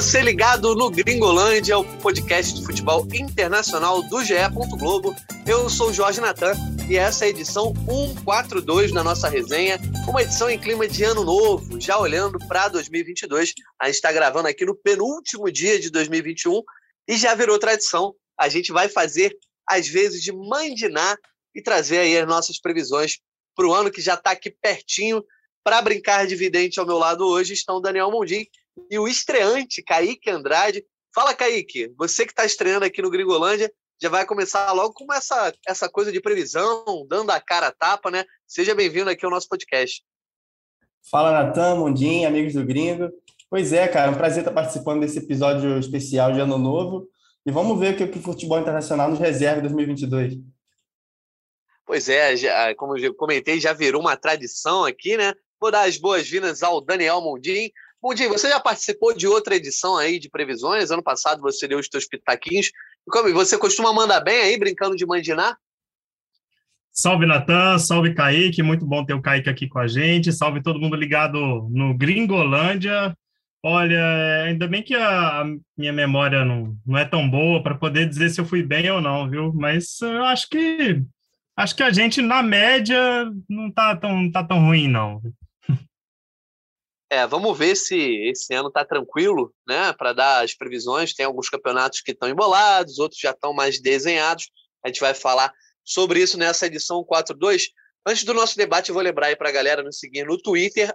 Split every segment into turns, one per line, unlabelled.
você ligado no Gringolândia, o podcast de futebol internacional do GE. Globo. Eu sou Jorge Natan e essa é a edição 142 da nossa resenha, uma edição em clima de ano novo, já olhando para 2022. A gente está gravando aqui no penúltimo dia de 2021 e já virou tradição. A gente vai fazer, às vezes, de mandinar e trazer aí as nossas previsões para o ano que já está aqui pertinho. Para brincar de vidente ao meu lado hoje estão Daniel Mondim e o estreante, Kaique Andrade. Fala, Kaique, você que está estreando aqui no Gringolândia, já vai começar logo com essa, essa coisa de previsão, dando a cara a tapa, né? Seja bem-vindo aqui ao nosso podcast.
Fala, Natan, Mundim, amigos do Gringo. Pois é, cara, um prazer estar participando desse episódio especial de Ano Novo. E vamos ver o que o futebol internacional nos reserva em 2022.
Pois é, já, como eu comentei, já virou uma tradição aqui, né? Vou dar as boas-vindas ao Daniel Mundim. Mundim, você já participou de outra edição aí de previsões? Ano passado você deu os seus pitaquinhos. Como você costuma mandar bem aí, brincando de mandinar?
Salve, Natan, salve, Kaique, muito bom ter o Kaique aqui com a gente, salve todo mundo ligado no Gringolândia. Olha, ainda bem que a minha memória não, não é tão boa para poder dizer se eu fui bem ou não, viu? Mas eu acho que acho que a gente, na média, não tá tão, tá tão ruim, não.
É, vamos ver se esse ano está tranquilo, né? Para dar as previsões. Tem alguns campeonatos que estão embolados, outros já estão mais desenhados. A gente vai falar sobre isso nessa edição 42. Antes do nosso debate, eu vou lembrar aí para a galera nos seguir no Twitter,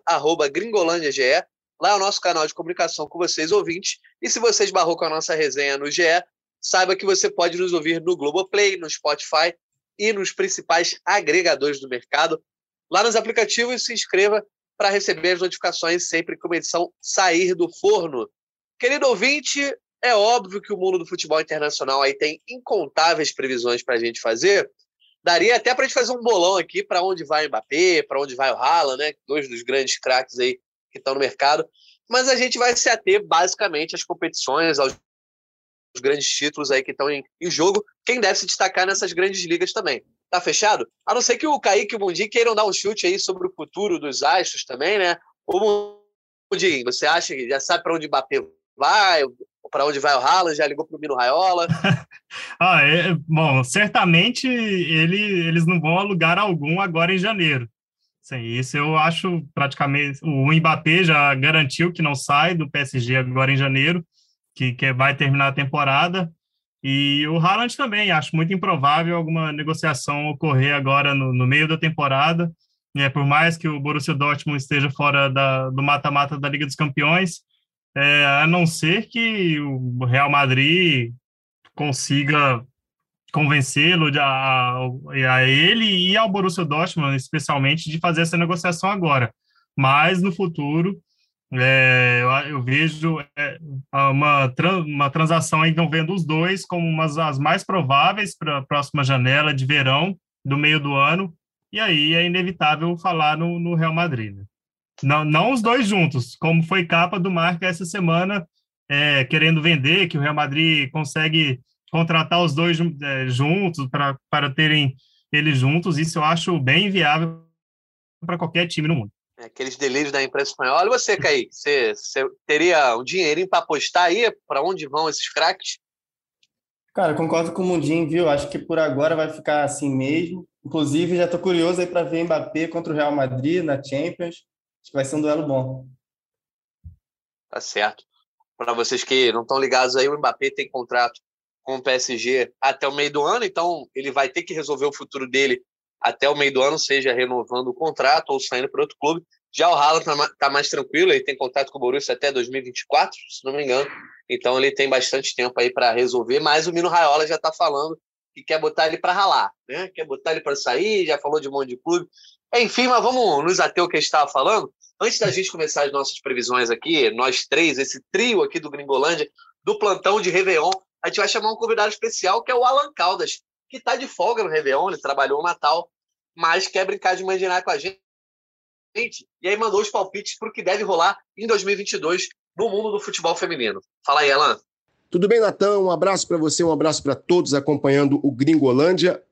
GringolândiaGE. Lá é o nosso canal de comunicação com vocês, ouvintes. E se você esbarrou com a nossa resenha no GE, saiba que você pode nos ouvir no Globoplay, no Spotify e nos principais agregadores do mercado. Lá nos aplicativos, se inscreva para receber as notificações sempre que uma edição sair do forno. Querido ouvinte, é óbvio que o mundo do futebol internacional aí tem incontáveis previsões para a gente fazer. Daria até para a gente fazer um bolão aqui para onde vai o Mbappé, para onde vai o Haaland, né? Dois dos grandes craques aí que estão no mercado. Mas a gente vai se ater basicamente às competições, aos grandes títulos aí que estão em, em jogo. Quem deve se destacar nessas grandes ligas também. Tá fechado? A não ser que o Kaique e o Mundim queiram dar um chute aí sobre o futuro dos astros também, né? O Mundim, você acha que já sabe para onde Mbappé vai? Para onde vai o Haaland? Já ligou para o Mino Raiola?
ah, é, bom, certamente ele, eles não vão a lugar algum agora em janeiro. Sim, isso eu acho praticamente. O Mbappé já garantiu que não sai do PSG agora em janeiro, que, que vai terminar a temporada. E o Haaland também, acho muito improvável alguma negociação ocorrer agora no, no meio da temporada. É, por mais que o Borussia Dortmund esteja fora da, do mata-mata da Liga dos Campeões, é, a não ser que o Real Madrid consiga convencê-lo a, a ele e ao Borussia Dortmund, especialmente, de fazer essa negociação agora. Mas no futuro, é, eu, eu, vejo é, uma, uma transação envolvendo os dois como umas as mais prováveis para a próxima janela de verão do meio do ano, e aí é inevitável falar no, no Real Madrid. Né? Não, não os dois juntos, como foi capa do Marca essa semana, é, querendo vender, que o Real Madrid consegue contratar os dois é, juntos para terem eles juntos, isso eu acho bem viável para qualquer time no mundo.
Aqueles delírios da imprensa espanhola. E você, Kaique, você, você teria um dinheirinho para apostar aí? Para onde vão esses craques?
Cara, concordo com o Mundinho, viu? Acho que por agora vai ficar assim mesmo. Inclusive, já estou curioso aí para ver Mbappé contra o Real Madrid na Champions. Acho que vai ser um duelo bom.
Tá certo. Para vocês que não estão ligados aí, o Mbappé tem contrato com o PSG até o meio do ano, então ele vai ter que resolver o futuro dele até o meio do ano, seja renovando o contrato ou saindo para outro clube. Já o Haaland está tá mais tranquilo, ele tem contrato com o Borussia até 2024, se não me engano. Então ele tem bastante tempo aí para resolver, mas o Mino Raiola já está falando que quer botar ele para ralar, né? Quer botar ele para sair, já falou de um monte de clube. Enfim, mas vamos nos ater o que a gente estava falando. Antes da gente começar as nossas previsões aqui, nós três, esse trio aqui do Gringolândia, do plantão de Réveillon, a gente vai chamar um convidado especial que é o Alan Caldas, que está de folga no Réveillon, ele trabalhou no Natal, mas quer brincar de mandinar com a gente. E aí mandou os palpites para o que deve rolar em 2022 no mundo do futebol feminino. Fala aí, Alan.
Tudo bem, Natão? Um abraço para você, um abraço para todos acompanhando o Gringolândia.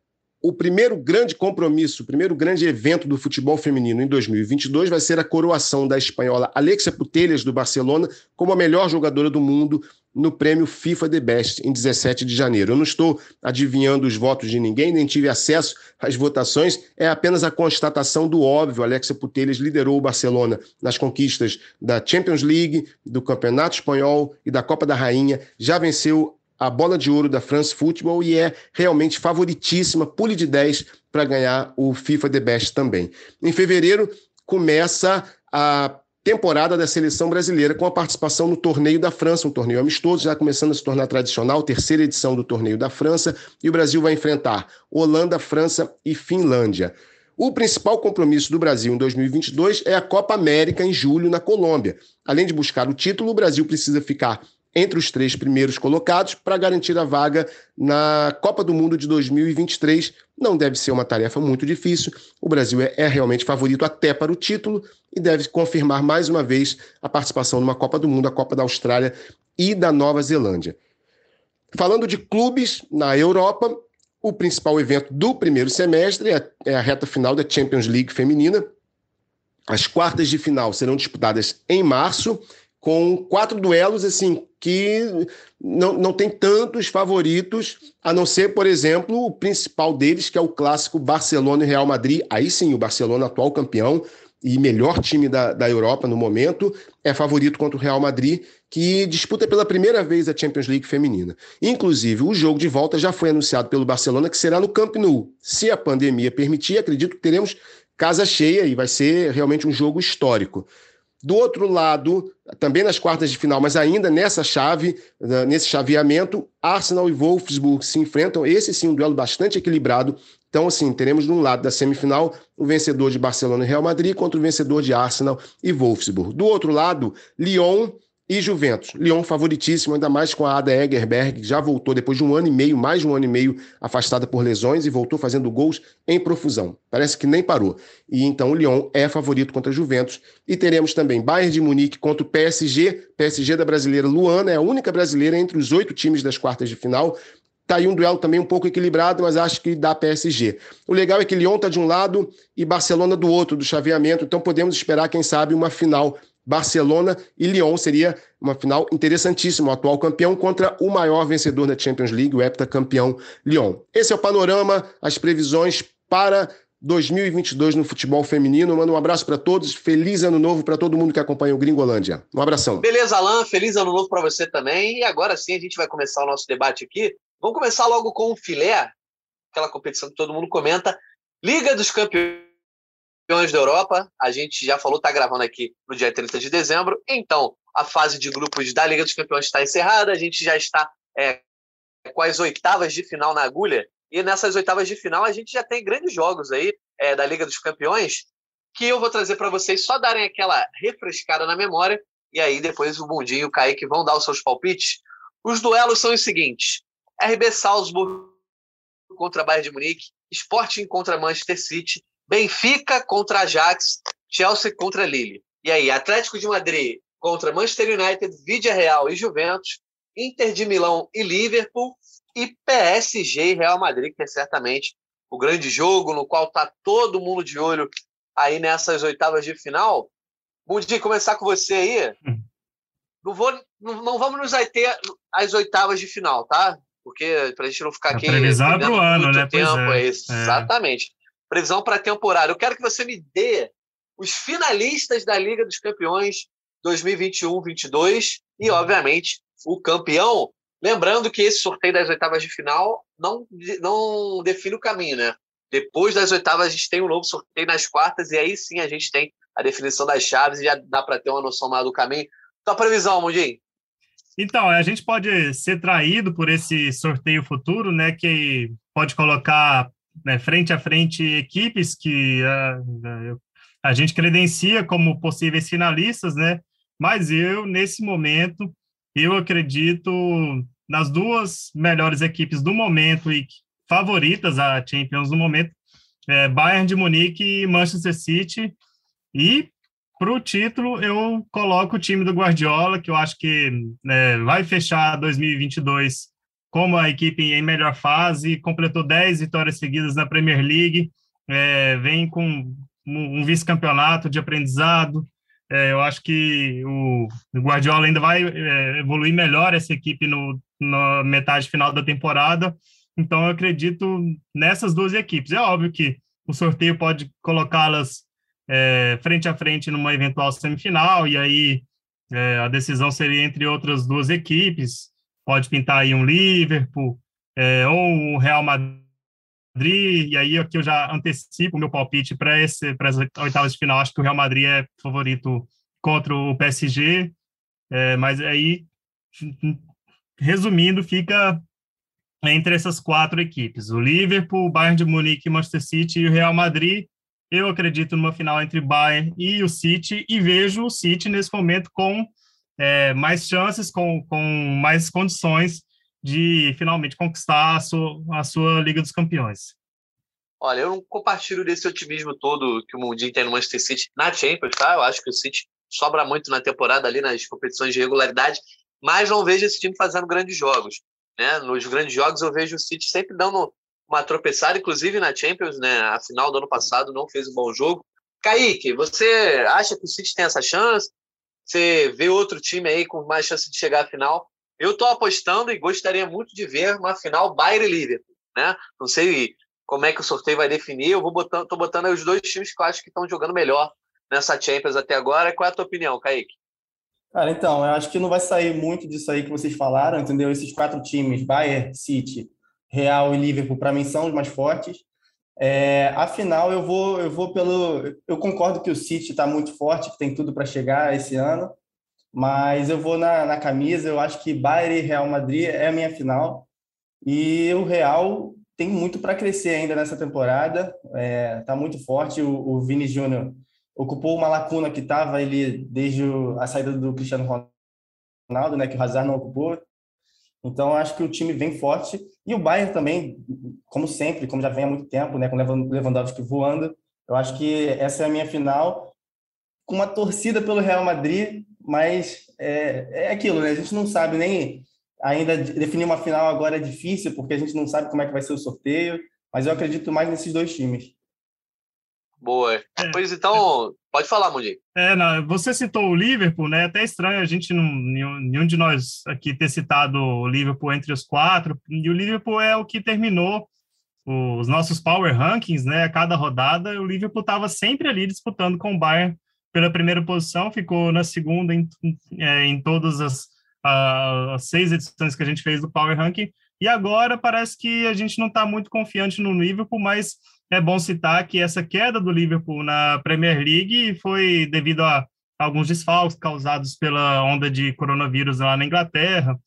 o primeiro grande compromisso, o primeiro grande evento do futebol feminino em 2022 vai ser a coroação da espanhola Alexia Putellas do Barcelona como a melhor jogadora do mundo no prêmio FIFA The Best em 17 de janeiro. Eu não estou adivinhando os votos de ninguém, nem tive acesso às votações, é apenas a constatação do óbvio. Alexia Putellas liderou o Barcelona nas conquistas da Champions League, do Campeonato Espanhol e da Copa da Rainha, já venceu a bola de ouro da France Football e é realmente favoritíssima, pule de 10 para ganhar o FIFA The Best também. Em fevereiro começa a temporada da seleção brasileira com a participação no Torneio da França, um torneio amistoso, já começando a se tornar tradicional, terceira edição do Torneio da França, e o Brasil vai enfrentar Holanda, França e Finlândia. O principal compromisso do Brasil em 2022 é a Copa América em julho na Colômbia. Além de buscar o título, o Brasil precisa ficar entre os três primeiros colocados para garantir a vaga na Copa do Mundo de 2023. Não deve ser uma tarefa muito difícil. O Brasil é, é, realmente favorito até para o título e deve confirmar mais uma vez a participação numa Copa do Mundo, a Copa da Austrália e da Nova Zelândia. Falando de clubes na Europa, o principal evento do primeiro semestre é, é a reta final da Champions League feminina. As quartas de final serão disputadas em março com quatro duelos assim que não, não tem tantos favoritos, a não ser, por exemplo, o principal deles, que é o clássico Barcelona e Real Madrid. Aí sim, o Barcelona, atual campeão e melhor time da, da Europa no momento, é favorito contra o Real Madrid, que disputa pela primeira vez a Champions League feminina. Inclusive, o jogo de volta já foi anunciado pelo Barcelona, que será no Camp Nou. Se a pandemia permitir, acredito que teremos casa cheia e vai ser realmente um jogo histórico. Do outro lado, também nas quartas de final, mas ainda nessa chave, né, nesse chaveamento, Arsenal e Wolfsburg se enfrentam. Esse sim, um duelo bastante equilibrado. Então, assim, teremos de um lado da semifinal o vencedor de Barcelona e Real Madrid contra o vencedor de Arsenal e Wolfsburg. Do outro lado, Lyon e Juventus. Lyon favoritíssimo, ainda mais com a Ada Egerberg, que já voltou depois de um ano e meio, mais de um ano e meio afastada por lesões e voltou fazendo gols em profusão. Parece que nem parou. E então o Lyon é favorito contra a Juventus. E teremos também Bayern de Munique contra o PSG, PSG da brasileira Luana, é a única brasileira entre os oito times das quartas de final. Tá aí um duelo também um pouco equilibrado, mas acho que dá PSG. O legal é que Lyon tá de um lado e Barcelona do outro, do chaveamento, então podemos esperar, quem sabe, uma final Barcelona e Lyon seria uma final interessantíssima, o atual campeão contra o maior vencedor da Champions League, o heptacampeão Lyon. Esse é o panorama, as previsões para 2022 no futebol feminino. Mando um abraço para todos, feliz ano novo para todo mundo que acompanha o Gringolândia. Um abração.
Beleza, Alan, feliz ano novo para você também. E agora sim a gente vai começar o nosso debate aqui. Vamos começar logo com o filé, aquela competição que todo mundo comenta. Liga dos Campeões campeões da Europa. A gente já falou, está gravando aqui no dia 30 de dezembro. Então, a fase de grupos da Liga dos Campeões está encerrada. A gente já está é, com as oitavas de final na agulha. E nessas oitavas de final, a gente já tem grandes jogos aí é, da Liga dos Campeões que eu vou trazer para vocês só darem aquela refrescada na memória. E aí, depois o Bundinho e o Kaique vão dar os seus palpites. Os duelos são os seguintes: RB Salzburg contra Bayern de Munique, Sporting contra Manchester City, Benfica contra Ajax, Chelsea contra Lille. E aí, Atlético de Madrid contra Manchester United, Vidia Real e Juventus, Inter de Milão e Liverpool e PSG e Real Madrid, que é certamente o grande jogo no qual está todo mundo de olho aí nessas oitavas de final. Bundi, começar com você aí. Hum. Não, vou, não, não vamos nos ter as oitavas de final, tá? Porque para a gente não ficar aqui.
Previsão para o ano, né?
Tempo, é. É. Exatamente previsão para a temporada. Eu quero que você me dê os finalistas da Liga dos Campeões 2021-22 e, obviamente, o campeão. Lembrando que esse sorteio das oitavas de final não, não define o caminho, né? Depois das oitavas, a gente tem um novo sorteio nas quartas, e aí sim a gente tem a definição das chaves e já dá para ter uma noção maior do caminho. Tua previsão, Mundinho?
Então, a gente pode ser traído por esse sorteio futuro, né? Que pode colocar né, frente a frente equipes que a, ah, a gente credencia como possíveis finalistas, né? Mas eu, nesse momento, eu acredito nas duas melhores equipes do momento e favoritas a Champions no momento, é Bayern de Munique e Manchester City. E para o título, eu coloco o time do Guardiola, que eu acho que né, vai fechar 2022 como a equipe em melhor fase, completou 10 vitórias seguidas na Premier League, é, vem com um vice-campeonato de aprendizado. É, eu acho que o Guardiola ainda vai é, evoluir melhor essa equipe no, na metade final da temporada. Então, eu acredito nessas duas equipes. É óbvio que o sorteio pode colocá-las é, frente a frente numa eventual semifinal, e aí é, a decisão seria entre outras duas equipes. Pode pintar aí um Liverpool é, ou um Real Madrid, e aí aqui eu já antecipo o meu palpite para as oitavas de final. Acho que o Real Madrid é favorito contra o PSG, é, mas aí, resumindo, fica entre essas quatro equipes: o Liverpool, o Bayern de Munique, Manchester City e o Real Madrid. Eu acredito numa final entre Bayern e o City e vejo o City nesse momento com é, mais chances, com, com mais condições de finalmente conquistar a sua, a sua Liga dos Campeões.
Olha, eu não compartilho desse otimismo todo que o Mundinho tem no Manchester City na Champions, tá? Eu acho que o City sobra muito na temporada ali nas competições de regularidade, mas não vejo esse time fazendo grandes jogos. Né? Nos grandes jogos eu vejo o City sempre dando uma tropeçada, inclusive na Champions, né? A final do ano passado não fez um bom jogo. Kaique, você acha que o City tem essa chance? Você vê outro time aí com mais chance de chegar à final? Eu estou apostando e gostaria muito de ver uma final Bayern e Liverpool, né? Não sei como é que o sorteio vai definir. Eu vou botando, tô botando os dois times que eu acho que estão jogando melhor nessa Champions até agora. Qual é a tua opinião, Kaique?
Cara, então, eu acho que não vai sair muito disso aí que vocês falaram, entendeu? Esses quatro times, Bayern, City, Real e Liverpool, para mim são os mais fortes. É, afinal, eu vou, eu vou pelo. Eu concordo que o City está muito forte, que tem tudo para chegar esse ano, mas eu vou na, na camisa. Eu acho que Bayern e Real Madrid é a minha final. E o Real tem muito para crescer ainda nessa temporada. Está é, tá muito forte. O, o Vini Júnior ocupou uma lacuna que estava ele desde a saída do Cristiano Ronaldo, né, que o Hazard não ocupou. Então, acho que o time vem forte. E o Bayern também, como sempre, como já vem há muito tempo, né, com o Lewandowski voando, eu acho que essa é a minha final, com uma torcida pelo Real Madrid, mas é, é aquilo, né? A gente não sabe nem ainda definir uma final agora é difícil, porque a gente não sabe como é que vai ser o sorteio, mas eu acredito mais nesses dois times.
Boa. É, pois então, pode falar, Mundi.
É, não, você citou o Liverpool, né? É até estranho a gente, não, nenhum de nós aqui ter citado o Liverpool entre os quatro. E o Liverpool é o que terminou os nossos power rankings, né? A cada rodada, o Liverpool estava sempre ali disputando com o Bayern pela primeira posição, ficou na segunda em, é, em todas as, as seis edições que a gente fez do power ranking. E agora parece que a gente não está muito confiante no Liverpool, mas é bom citar que essa queda do Liverpool na Premier League foi devido a alguns desfalques causados pela onda de coronavírus lá na Inglaterra.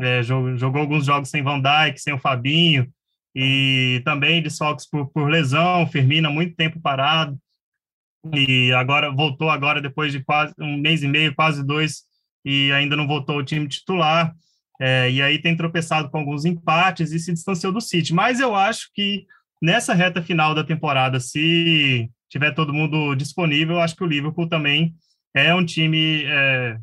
É, jogou, jogou, alguns jogos sem Van Dijk, sem o Fabinho, e também desfalques por, por lesão, Firmino muito tempo parado, e agora voltou agora depois de quase um mês e meio, quase dois, e ainda não voltou ao time titular. É, e aí tem tropeçado com alguns empates e se distanciou do City. Mas eu acho que nessa reta final da temporada, se tiver todo mundo disponível, acho que o Liverpool também é um time é,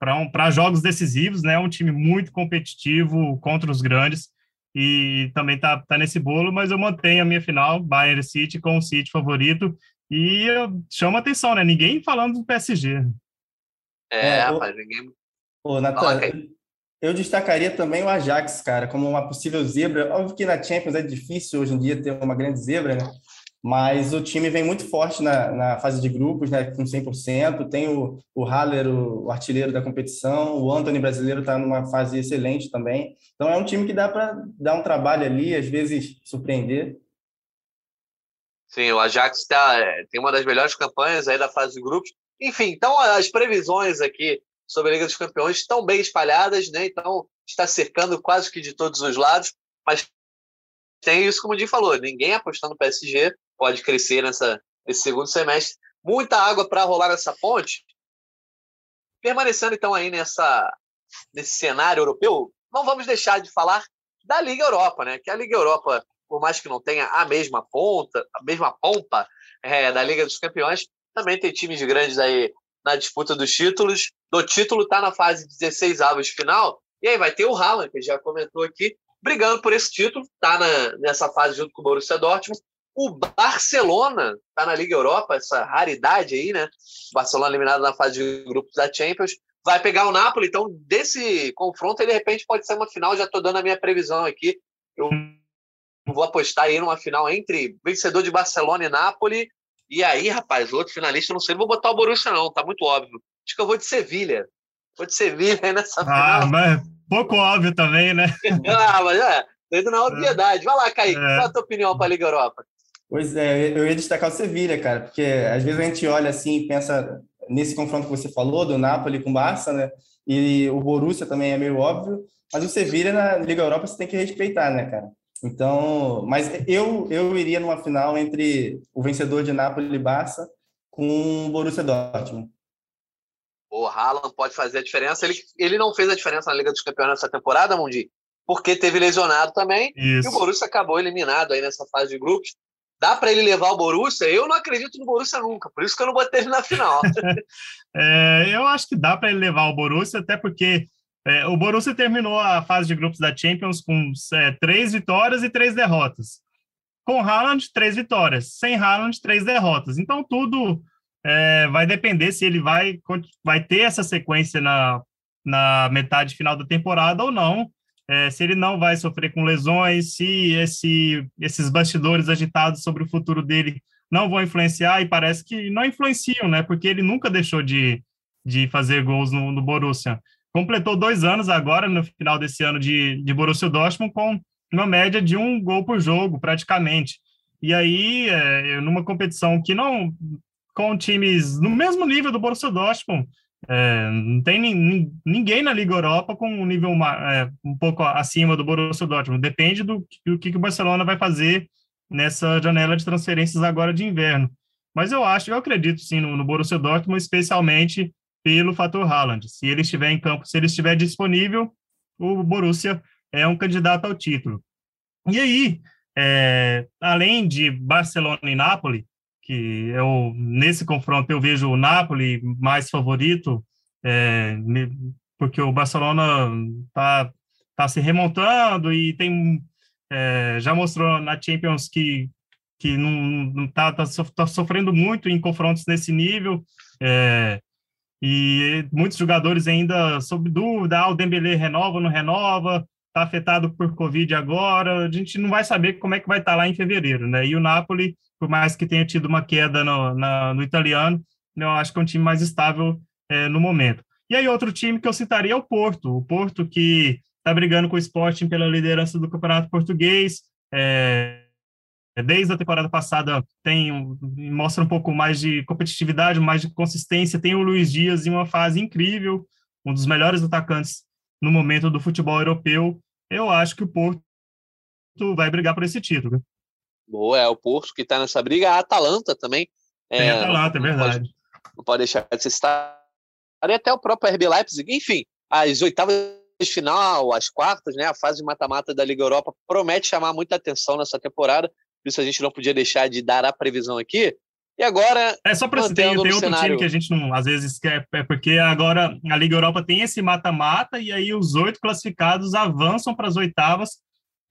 para um, jogos decisivos, né? Um time muito competitivo contra os grandes e também tá, tá nesse bolo, mas eu mantenho a minha final, Bayern City com o City favorito e chama atenção, né? Ninguém falando do PSG.
É, é rapaz, ninguém.
Ô, Natan, eu destacaria também o Ajax, cara, como uma possível zebra. Óbvio que na Champions é difícil hoje em dia ter uma grande zebra, né? Mas o time vem muito forte na, na fase de grupos, né? Com 100%. Tem o, o Haller, o, o artilheiro da competição. O Anthony brasileiro está numa fase excelente também. Então é um time que dá para dar um trabalho ali, às vezes surpreender.
Sim, o Ajax tá, é, tem uma das melhores campanhas aí da fase de grupos. Enfim, então as previsões aqui sobre a Liga dos Campeões estão bem espalhadas, né? Então está cercando quase que de todos os lados, mas tem isso como o Di falou, ninguém apostando no PSG pode crescer nessa nesse segundo semestre. Muita água para rolar nessa ponte. Permanecendo então aí nessa nesse cenário europeu, não vamos deixar de falar da Liga Europa, né? Que a Liga Europa, por mais que não tenha a mesma ponta, a mesma pompa é, da Liga dos Campeões, também tem times grandes aí na disputa dos títulos. Do título está na fase 16 avos de final. E aí vai ter o Haaland, que já comentou aqui, brigando por esse título, está nessa fase junto com o Borussia Dortmund. O Barcelona está na Liga Europa, essa raridade aí, né? O Barcelona eliminado na fase de grupos da Champions. Vai pegar o Napoli, então desse confronto, de repente pode ser uma final. Já estou dando a minha previsão aqui. Eu vou apostar aí numa final entre vencedor de Barcelona e Napoli. E aí, rapaz, outro finalista, não sei, não vou botar o Borussia, não, tá muito óbvio. Acho que eu vou de Sevilha. Vou de Sevilha aí nessa ah, final.
Ah, mas pouco óbvio também, né?
ah, mas é, tô indo na obviedade. Vai lá, Kaique, é. qual é a tua opinião para a Liga Europa?
Pois é, eu ia destacar o Sevilha, cara, porque às vezes a gente olha assim e pensa nesse confronto que você falou, do Napoli com o Barça, né? E o Borussia também é meio óbvio, mas o Sevilha na Liga Europa você tem que respeitar, né, cara? Então, mas eu eu iria numa final entre o vencedor de Napoli e Barça com o Borussia Dortmund.
O Haaland pode fazer a diferença. Ele, ele não fez a diferença na Liga dos Campeões nessa temporada, Mundi, porque teve lesionado também. Isso. E o Borussia acabou eliminado aí nessa fase de grupos. Dá para ele levar o Borussia? Eu não acredito no Borussia nunca, por isso que eu não botei ele na final.
é, eu acho que dá para ele levar o Borussia, até porque é, o Borussia terminou a fase de grupos da Champions com é, três vitórias e três derrotas. Com Haaland, três vitórias. Sem Haaland, três derrotas. Então, tudo é, vai depender se ele vai, vai ter essa sequência na, na metade final da temporada ou não é, se ele não vai sofrer com lesões, se esse, esses bastidores agitados sobre o futuro dele não vão influenciar, e parece que não influenciam, né? Porque ele nunca deixou de, de fazer gols no, no Borussia. Completou dois anos agora, no final desse ano, de, de Borussia Dortmund, com uma média de um gol por jogo, praticamente. E aí, é, numa competição que não. Com times no mesmo nível do Borussia Dortmund, é, não tem ninguém na Liga Europa com um nível é, um pouco acima do Borussia Dortmund. Depende do, do que, que o Barcelona vai fazer nessa janela de transferências agora de inverno. Mas eu acho, eu acredito sim no, no Borussia Dortmund, especialmente pelo fator Haaland. Se ele estiver em campo, se ele estiver disponível, o Borussia é um candidato ao título. E aí, é, além de Barcelona e Nápoles, que eu nesse confronto eu vejo o Napoli mais favorito, é, porque o Barcelona está tá se remontando e tem é, já mostrou na Champions que que não está tá, tá sofrendo muito em confrontos nesse nível é, e muitos jogadores ainda sob dúvida, ah, o Dembélé renova, não renova, está afetado por Covid agora, a gente não vai saber como é que vai estar tá lá em fevereiro, né? E o Napoli por mais que tenha tido uma queda no, na, no italiano, eu acho que é um time mais estável é, no momento. E aí, outro time que eu citaria é o Porto. O Porto que está brigando com o Sporting pela liderança do Campeonato Português. É, desde a temporada passada tem mostra um pouco mais de competitividade, mais de consistência. Tem o Luiz Dias em uma fase incrível, um dos melhores atacantes no momento do futebol europeu. Eu acho que o Porto vai brigar por esse título.
Boa, é o Porto que está nessa briga. A Atalanta também.
É, a Atalanta, é verdade.
Pode, não pode deixar de ser citar. E até o próprio RB Leipzig. Enfim, as oitavas de final, as quartas, né, a fase de mata-mata da Liga Europa promete chamar muita atenção nessa temporada. Por isso a gente não podia deixar de dar a previsão aqui. E agora.
É só para tem, tem outro cenário... time que a gente não às vezes quer, é porque agora a Liga Europa tem esse mata-mata e aí os oito classificados avançam para as oitavas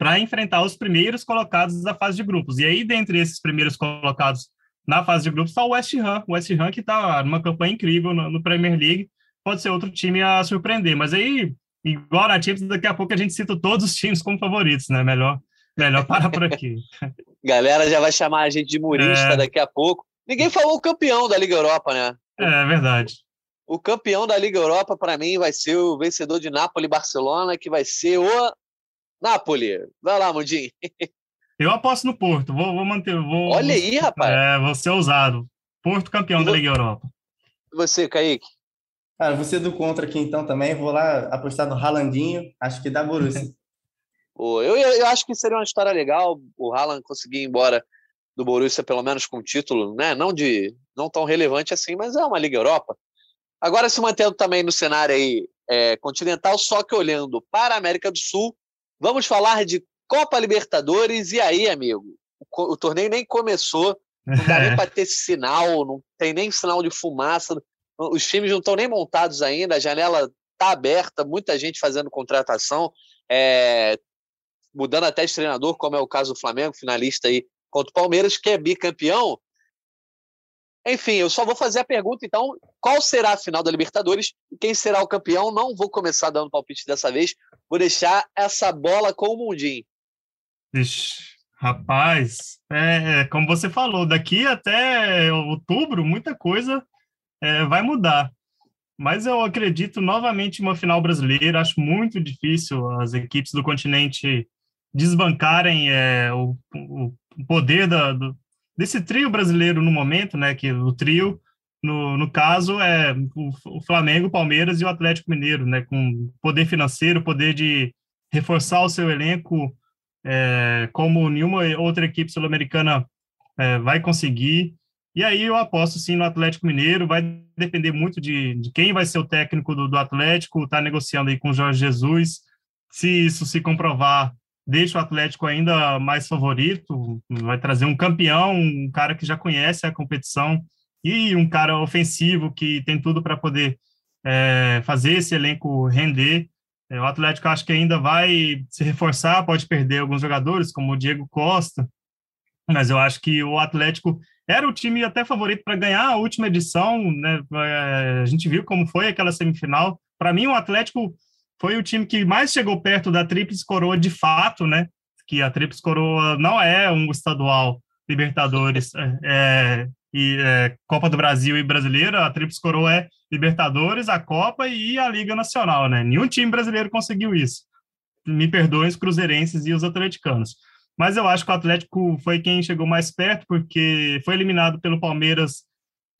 para enfrentar os primeiros colocados da fase de grupos. E aí, dentre esses primeiros colocados na fase de grupos, está o West Ham. O West Ham que está numa campanha incrível no, no, Premier League, pode ser outro time a surpreender. Mas aí, igual na Champions, daqui a pouco a gente cita todos os times como favoritos, né? Melhor, melhor parar por aqui.
Galera já vai chamar a gente de murista é... daqui a pouco. Ninguém falou o campeão da Liga Europa, né?
É, é verdade.
O campeão da Liga Europa, para mim, vai ser o vencedor de Napoli Barcelona, que vai ser o Napoli. Vai lá, Mundinho.
Eu aposto no Porto. Vou, vou manter. Vou,
Olha aí, rapaz.
É, vou ser ousado. Porto campeão da Liga Europa.
E você, Kaique?
Cara, você do contra aqui então também. Vou lá apostar no Ralandinho. Acho que dá Borussia.
eu, eu acho que seria uma história legal o Haaland conseguir ir embora do Borussia, pelo menos com título, né? Não de não tão relevante assim, mas é uma Liga Europa. Agora se mantendo também no cenário aí é, continental, só que olhando para a América do Sul, Vamos falar de Copa Libertadores. E aí, amigo? O, o torneio nem começou, não dá nem para ter sinal, não tem nem sinal de fumaça. Os times não estão nem montados ainda, a janela está aberta, muita gente fazendo contratação. É, mudando até de treinador, como é o caso do Flamengo, finalista aí contra o Palmeiras, que é bicampeão. Enfim, eu só vou fazer a pergunta, então, qual será a final da Libertadores e quem será o campeão? Não vou começar dando palpite dessa vez, vou deixar essa bola com o Mundinho.
Ixi, rapaz, é como você falou, daqui até outubro, muita coisa é, vai mudar. Mas eu acredito novamente em uma final brasileira. Acho muito difícil as equipes do continente desbancarem é, o, o, poder da, do, desse trio brasileiro no momento, né? Que o trio, no, no caso, é o, Flamengo, o Palmeiras e o Atlético Mineiro, né? Com poder financeiro, poder de reforçar o seu elenco é, como nenhuma outra equipe sul-americana é, vai conseguir. E aí eu aposto sim no Atlético Mineiro, vai depender muito de, de quem vai ser o técnico do, do Atlético, está negociando aí com o Jorge Jesus. Se isso se comprovar, deixa o Atlético ainda mais favorito, vai trazer um campeão, um cara que já conhece a competição e um cara ofensivo que tem tudo para poder é, fazer esse elenco render. É, o Atlético acho que ainda vai se reforçar, pode perder alguns jogadores, como o Diego Costa, mas eu acho que o Atlético era o time até favorito para ganhar a última edição, né? É, a gente viu como foi aquela semifinal. Para mim, o Atlético foi o time que mais chegou perto da Tríplice Coroa de fato, né? Que a Tríplice Coroa não é um estadual Libertadores é, é, e é, Copa do Brasil e Brasileira. A Tríplice Coroa é Libertadores, a Copa e a Liga Nacional, né? Nenhum time brasileiro conseguiu isso. Me perdoem os cruzeirenses e os atleticanos mas eu acho que o Atlético foi quem chegou mais perto, porque foi eliminado pelo Palmeiras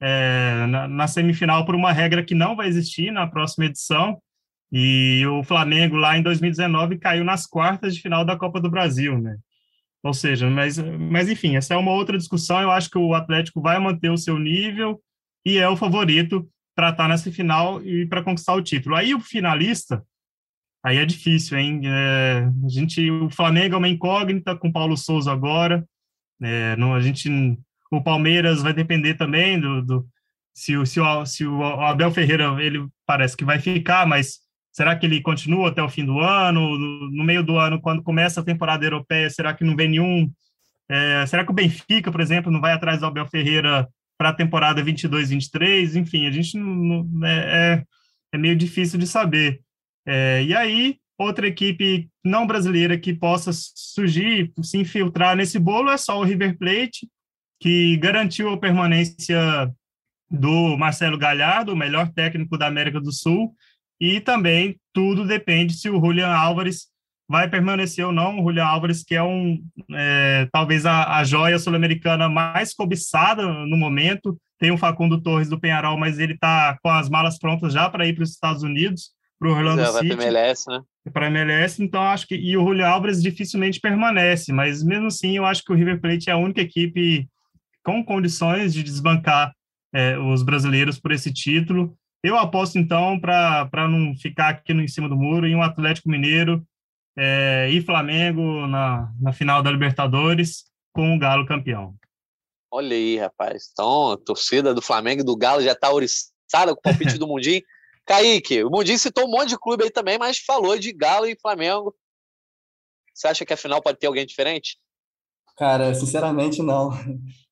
é, na, na, semifinal por uma regra que não vai existir na próxima edição, e o Flamengo lá em 2019 caiu nas quartas de final da Copa do Brasil, né? Ou seja, mas, mas enfim, essa é uma outra discussão. Eu acho que o Atlético vai manter o seu nível e é o favorito para estar nessa final e para conquistar o título. Aí o finalista, Aí é difícil, hein? É, a gente, o Flamengo é uma incógnita com Paulo Souza agora. É, não, a gente, o Palmeiras vai depender também do, do se, o, se, o, se o Abel Ferreira ele parece que vai ficar, mas será que ele continua até o fim do ano? No, meio do ano, quando começa a temporada europeia, será que não vem nenhum? É, será que o Benfica, por exemplo, não vai atrás do Abel Ferreira para a temporada 22-23? Enfim, a gente não, é, é, é meio difícil de saber. É, e aí, outra equipe não brasileira que possa surgir, se infiltrar nesse bolo é só o River Plate, que garantiu a permanência do Marcelo Galhardo, o melhor técnico da América do Sul, e também tudo depende se o Julian Álvares vai permanecer ou não. O Julian Álvares, que é um é, talvez a, a joia sul-americana mais cobiçada no momento, tem o Facundo Torres do Penharol, mas ele está com as malas prontas já para ir para os Estados Unidos para o Orlando é, City. Para MLS, né? Para MLS, então acho que e o Julio Alves dificilmente permanece, mas mesmo assim eu acho que o River Plate é a única equipe com condições de desbancar é, os brasileiros por esse título. Eu aposto então para não ficar aqui no em cima do muro em um Atlético Mineiro é, e Flamengo na, na final da Libertadores com o Galo campeão.
Olha aí, rapaz. Então, a torcida do Flamengo e do Galo já está oriçada com o palpite do Mundinho. Kaique, o Mundinho citou um monte de clube aí também, mas falou de Galo e Flamengo. Você acha que a final pode ter alguém diferente?
Cara, sinceramente, não.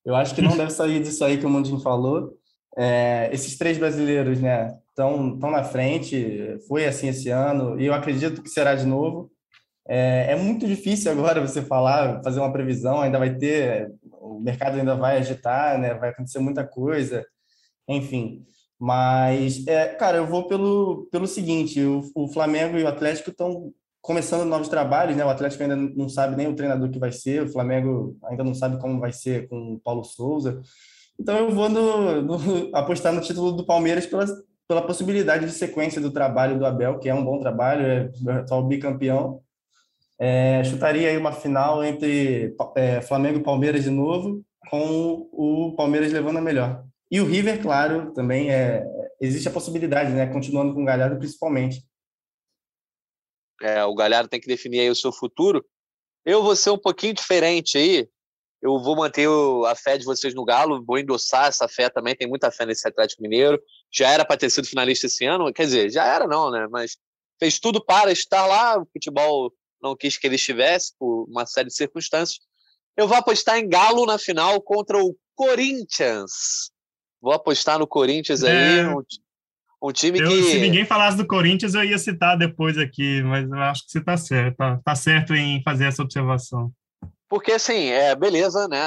Eu acho que não deve sair disso aí que o Mundinho falou. É, esses três brasileiros, né, estão na frente. Foi assim esse ano e eu acredito que será de novo. É, é, muito difícil agora você falar, fazer uma previsão. Ainda vai ter, o mercado ainda vai agitar, né? Vai acontecer muita coisa. Enfim, mas, é, cara, eu vou pelo, pelo seguinte: o, o Flamengo e o Atlético estão começando novos trabalhos, né? O Atlético ainda não sabe nem o treinador que vai ser, o Flamengo ainda não sabe como vai ser com o Paulo Souza. Então eu vou no, no, apostar no título do Palmeiras pela, pela possibilidade de sequência do trabalho do Abel, que é um bom trabalho, é atual bicampeão. É, chutaria aí uma final entre é, Flamengo e Palmeiras de novo, com o Palmeiras levando a melhor. E o River, claro, também é, existe a possibilidade, né? Continuando com o Galhardo, principalmente.
É, o Galhardo tem que definir aí o seu futuro. Eu vou ser um pouquinho diferente aí. Eu vou manter a fé de vocês no Galo, vou endossar essa fé também. Tem muita fé nesse Atlético Mineiro. Já era para ter sido finalista esse ano, quer dizer, já era não, né? Mas fez tudo para estar lá. O futebol não quis que ele estivesse por uma série de circunstâncias. Eu vou apostar em Galo na final contra o Corinthians. Vou apostar no Corinthians aí, é. um, um, time
eu,
que.
Se ninguém falasse do Corinthians, eu ia citar depois aqui, mas eu acho que você está certo, tá, tá certo em fazer essa observação.
Porque, assim, é, beleza, né?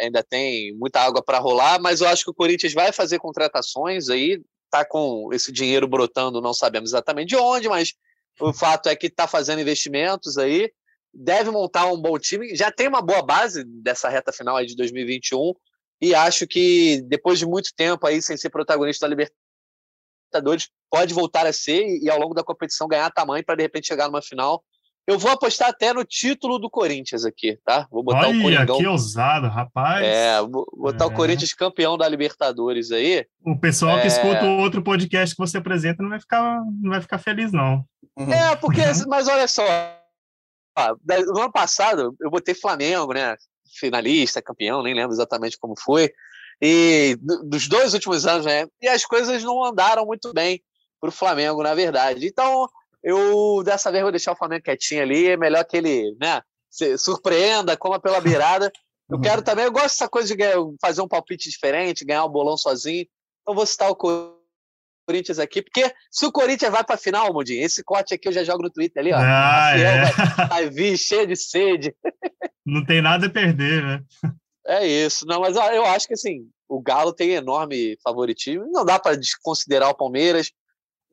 Ainda tem muita água para rolar, mas eu acho que o Corinthians vai fazer contratações aí, tá com esse dinheiro brotando, não sabemos exatamente de onde, mas o fato é que está fazendo investimentos aí, deve montar um bom time, já tem uma boa base dessa reta final aí de 2021, e acho que depois de muito tempo aí sem ser protagonista da Libertadores, pode voltar a ser e, ao longo da competição ganhar tamanho para de repente chegar numa final eu vou apostar até no título do Corinthians aqui, tá? Vou botar
Olha,
o Coringão.
que ousado, rapaz.
É, vou botar é. o Corinthians campeão da Libertadores aí.
O pessoal é... que escuta o outro podcast que você apresenta não vai ficar, não vai ficar feliz, não.
Uhum. É, porque, uhum. mas olha só, no ano passado eu botei Flamengo, né? Finalista, campeão, nem lembro exatamente como foi. E dos dois últimos anos, né? E as coisas não andaram muito bem para o Flamengo, na verdade. Então, eu dessa vez vou deixar o Flamengo quietinho ali, é melhor que ele, né, se surpreenda, coma pela beirada. Eu quero uhum. também, eu gosto dessa coisa de fazer um palpite diferente, ganhar um bolão sozinho. Então vou citar o Corinthians aqui, porque se o Corinthians vai para a final, Mudinho, esse corte aqui eu já jogo no Twitter ali, ó.
Ah, é.
vai, vai vir cheio de sede.
Não tem nada a perder, né?
É isso. Não, mas eu acho que assim, o Galo tem enorme favoritismo. Não dá para desconsiderar o Palmeiras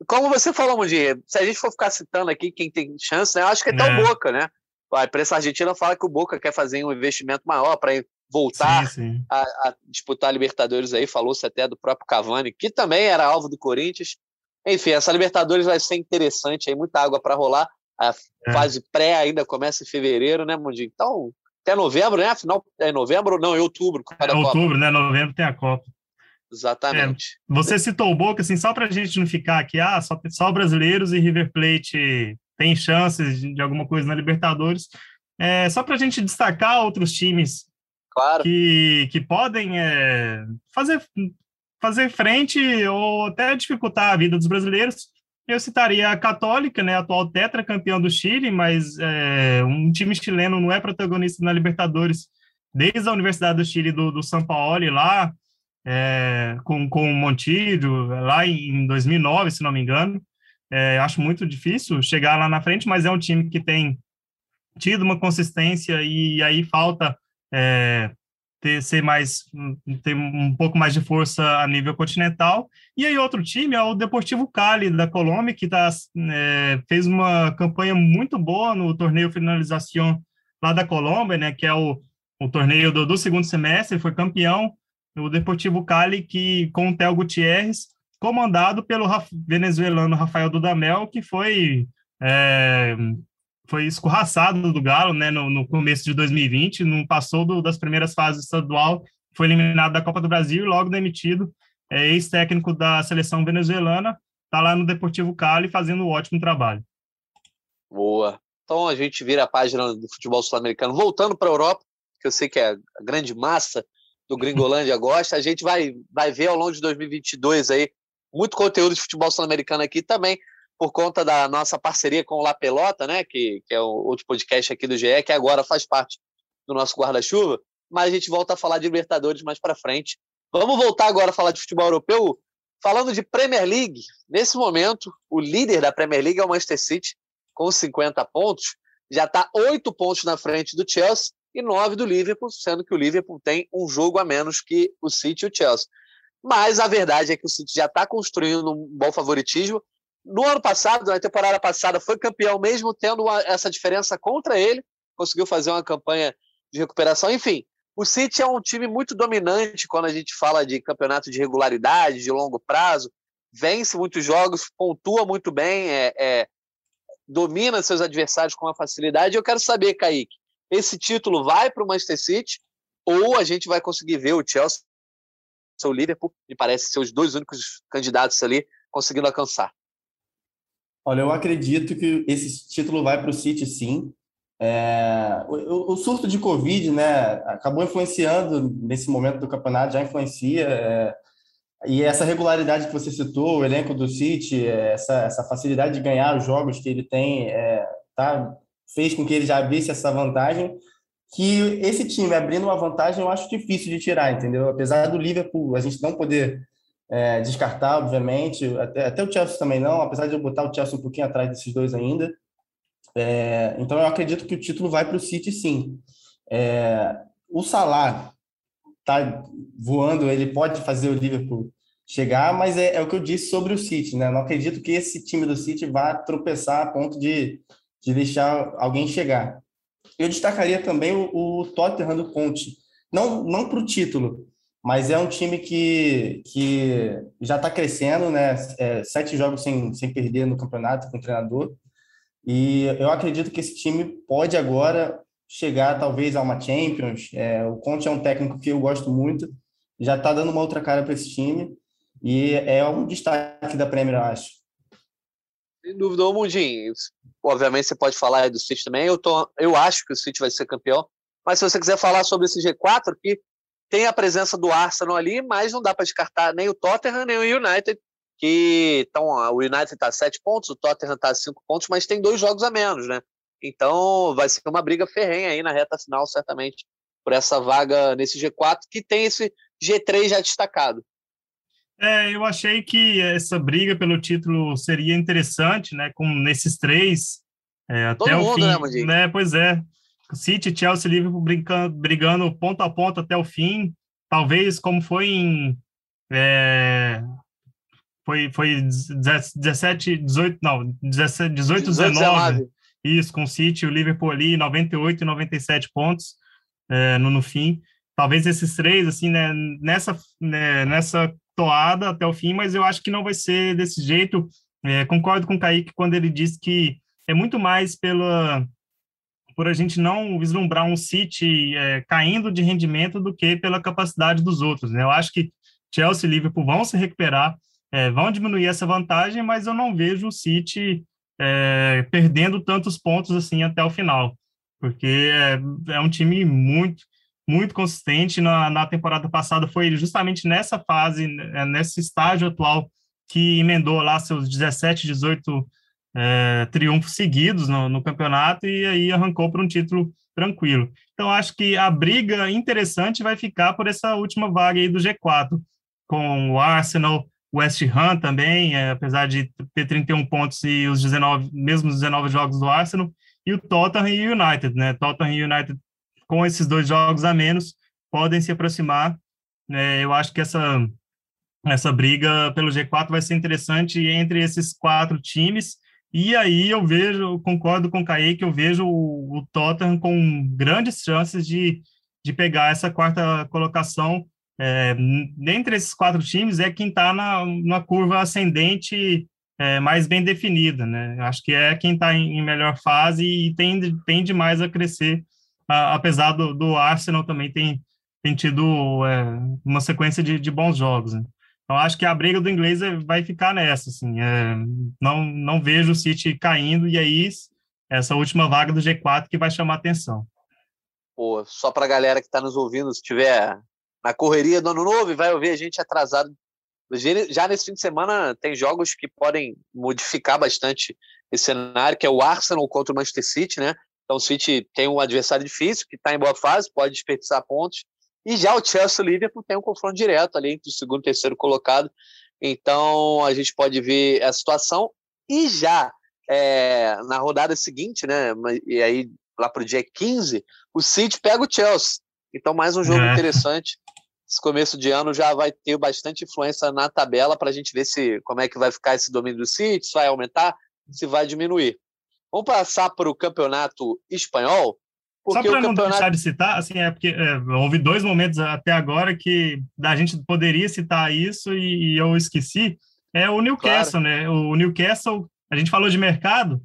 como você falou, Mundir, se a gente for ficar citando aqui quem tem chance, né, eu acho que até é. o Boca, né? A imprensa argentina fala que o Boca quer fazer um investimento maior para voltar sim, sim. A, a, disputar a Libertadores aí, falou-se até do próprio Cavani, que também era alvo do Corinthians. Enfim, essa Libertadores vai ser interessante aí, muita água para rolar. A é. fase pré ainda começa em fevereiro, né, Mundinho? Então, até novembro, né? Afinal, é novembro? Não, é outubro.
É outubro, né? Novembro tem a Copa.
Exatamente.
É, você citou o Boca, assim, só para a gente não ficar aqui, ah, só, só brasileiros e River Plate tem chances de, de alguma coisa na Libertadores. É, só para a gente destacar outros times
claro.
que, que podem é, fazer, fazer frente ou até dificultar a vida dos brasileiros. Eu citaria a Católica, né, atual tetracampeão do Chile, mas é, um time chileno não é protagonista na Libertadores desde a Universidade do Chile do, do São Paulo lá é, com, com o Montilho, lá em 2009, se não me engano. É, acho muito difícil chegar lá na frente, mas é um time que tem tido uma consistência e aí falta é, ter, ser mais, ter um pouco mais de força a nível continental. E aí outro time é o Deportivo Cali, da Colômbia, que tá, é, fez uma campanha muito boa no torneio Finalização lá da Colômbia, né, que é o, o torneio do, do segundo semestre, foi campeão, o Deportivo Cali, que com o Theo Gutierrez, comandado pelo venezuelano Rafael Dudamel, que foi é, foi escorraçado do Galo né, no, no, começo de 2020, não passou do, das primeiras fases estadual, foi eliminado da Copa do Brasil e logo demitido, é ex-técnico da seleção venezuelana, está lá no Deportivo Cali fazendo um ótimo trabalho.
Boa. Então a gente vira a página do futebol sul-americano, voltando para a Europa, que eu sei que é a grande massa do Gringolândia gosta. A gente vai, vai ver ao longo de 2022 aí muito conteúdo de futebol sul-americano aqui também, por conta da nossa parceria com o La Pelota, né, que, que é outro podcast aqui do GE, que agora faz parte do nosso guarda-chuva, mas a gente volta a falar de Libertadores mais para frente. Vamos voltar agora a falar de futebol europeu, falando de Premier League. Nesse momento, o líder da Premier League é o Manchester City, com 50 pontos, já está oito pontos na frente do Chelsea e nove do Liverpool, sendo que o Liverpool tem um jogo a menos que o City e o Chelsea. Mas a verdade é que o City já está construindo um bom favoritismo. No ano passado, na temporada passada, foi campeão mesmo tendo uma, essa diferença contra ele, conseguiu fazer uma campanha de recuperação. Enfim, o City é um time muito dominante quando a gente fala de campeonato de regularidade, de longo prazo, vence muitos jogos, pontua muito bem, é, é, domina seus adversários com uma facilidade. Eu quero saber, Kaique, esse título vai para o Manchester City ou a gente vai conseguir ver o Chelsea o Liverpool, me parece ser os dois únicos candidatos ali conseguindo alcançar.
Olha, eu acredito que esse título vai para o City, sim. É, o, o, surto de Covid, né, acabou influenciando nesse momento do campeonato, já influencia. É, e essa regularidade que você citou, o elenco do City, essa, essa facilidade de ganhar os jogos que ele tem, é, tá fez com que ele já abrisse essa vantagem, que esse time abrindo uma vantagem eu acho difícil de tirar, entendeu? Apesar do Liverpool a gente não poder é, descartar, obviamente, até, até, o Chelsea também não, apesar de eu botar o Chelsea um pouquinho atrás desses dois ainda. É, então eu acredito que o título vai para o City, sim. É, o Salah tá voando, ele pode fazer o Liverpool chegar, mas é, é, o que eu disse sobre o City, né? Não acredito que esse time do City vá tropeçar a ponto de, de deixar alguém chegar. Eu destacaria também o, o Tottenham do Conte, não não para o título, mas é um time que, que já está crescendo, né? É, sete jogos sem, sem perder no campeonato com o treinador. E eu acredito que esse time pode agora chegar talvez a uma Champions. É, o Conte é um técnico que eu gosto muito, já está dando uma outra cara para esse time e é um destaque da Premier, eu acho.
Sem dúvida, ô Mundinho. Obviamente você pode falar do City também. Eu, tô, eu acho que o City vai ser campeão. Mas se você quiser falar sobre esse G4, que tem a presença do Arsenal ali, mas não dá para descartar nem o Tottenham nem o United, que então o United está a sete pontos, o Tottenham está a cinco pontos, mas tem dois jogos a menos, né? Então vai ser uma briga ferrenha aí na reta final, certamente, por essa vaga nesse G4, que tem esse G3 já destacado.
É, eu achei que essa briga pelo título seria interessante, né? Com nesses três é, até Todo o mundo, né, fim, né? Pois é, City, Chelsea, Liverpool brigando, brigando ponto a ponto até o fim. Talvez como foi em é, foi, foi 17, 18, não, 17, 18, 19, 19. Isso, com o City, o Liverpool ali, 98 e 97 pontos é, no, no fim. Talvez esses três, assim, né, nessa, né, nessa toada até o fim, mas eu acho que não vai ser desse jeito. É, concordo com o Kaique quando ele disse que é muito mais pela por a gente não vislumbrar um City é, caindo de rendimento do que pela capacidade dos outros. Né? Eu acho que Chelsea e Liverpool vão se recuperar, é, vão diminuir essa vantagem, mas eu não vejo o City é, perdendo tantos pontos assim até o final, porque é, é um time muito, muito consistente. Na, na temporada passada foi justamente nessa fase, né, nesse estágio atual, que emendou lá seus 17, 18 é, triunfos seguidos no, no, campeonato e aí arrancou para um título tranquilo. Então, acho que a briga interessante vai ficar por essa última vaga aí do G4, com o Arsenal, West Ham também, é, apesar de ter 31 pontos e os 19, mesmo os 19 jogos do Arsenal, e o Tottenham e o United, né? Tottenham e United, com esses dois jogos a menos, podem se aproximar. É, eu acho que essa, essa briga pelo G4 vai ser interessante entre esses quatro times. E aí eu vejo, concordo com o Kaique, eu vejo o, o Tottenham com grandes chances de, de pegar essa quarta colocação é, dentre esses quatro times, é quem está na, na curva ascendente é, mais bem definida, né? Acho que é quem está em, em, melhor fase e tende, tende mais a crescer, a, apesar do, do Arsenal também tem, tem tido é, uma sequência de, de bons jogos. Né? Então, acho que a briga do inglês é, vai ficar nessa, assim, é, não, não vejo o City caindo, e aí essa última vaga do G4 que vai chamar atenção.
Pô, só para a galera que está nos ouvindo, se tiver na correria do ano novo vai ouvir a gente atrasado. Já nesse fim de semana tem jogos que podem modificar bastante esse cenário, que é o Arsenal contra o Manchester City, né? Então o City tem um adversário difícil, que está em boa fase, pode desperdiçar pontos. E já o Chelsea Liverpool tem um confronto direto ali entre o segundo e terceiro colocado. Então a gente pode ver a situação. E já é, na rodada seguinte, né? E aí lá para o dia 15, o City pega o Chelsea. Então, mais um jogo é. interessante esse começo de ano já vai ter bastante influência na tabela para a gente ver se como é que vai ficar esse domínio do City, se vai aumentar, se vai diminuir. Vamos passar para o campeonato espanhol.
Só para campeonato... não deixar de citar, assim, é porque é, houve dois momentos até agora que a gente poderia citar isso e, e eu esqueci. É o Newcastle, claro. né? O Newcastle, a gente falou de mercado,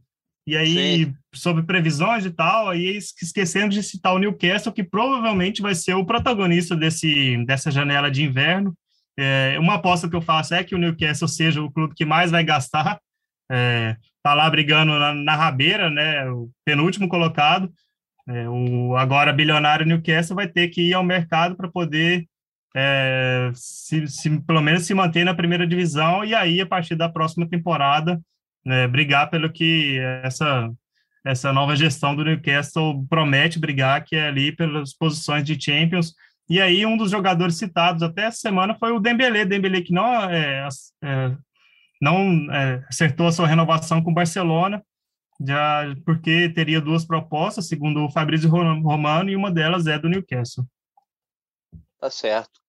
e aí, Sim. sobre previsões e tal, aí esquecendo de citar o Newcastle, que provavelmente vai ser o protagonista desse, dessa janela de inverno. É, uma aposta que eu faço é que o Newcastle seja o clube que mais vai gastar. É, tá lá brigando na, na rabeira, né? O penúltimo colocado. É, o agora bilionário Newcastle vai ter que ir ao mercado para poder é, se, se, pelo menos se manter na primeira divisão e aí a partir da próxima temporada né, brigar pelo que essa essa nova gestão do Newcastle promete brigar, que é ali pelas posições de Champions. E aí um dos jogadores citados até essa semana foi o Dembélé, Dembélé que não, é, é, não é, acertou a sua renovação com o Barcelona, já porque teria duas propostas, segundo o Fabrício Romano, e uma delas é do Newcastle.
Tá certo.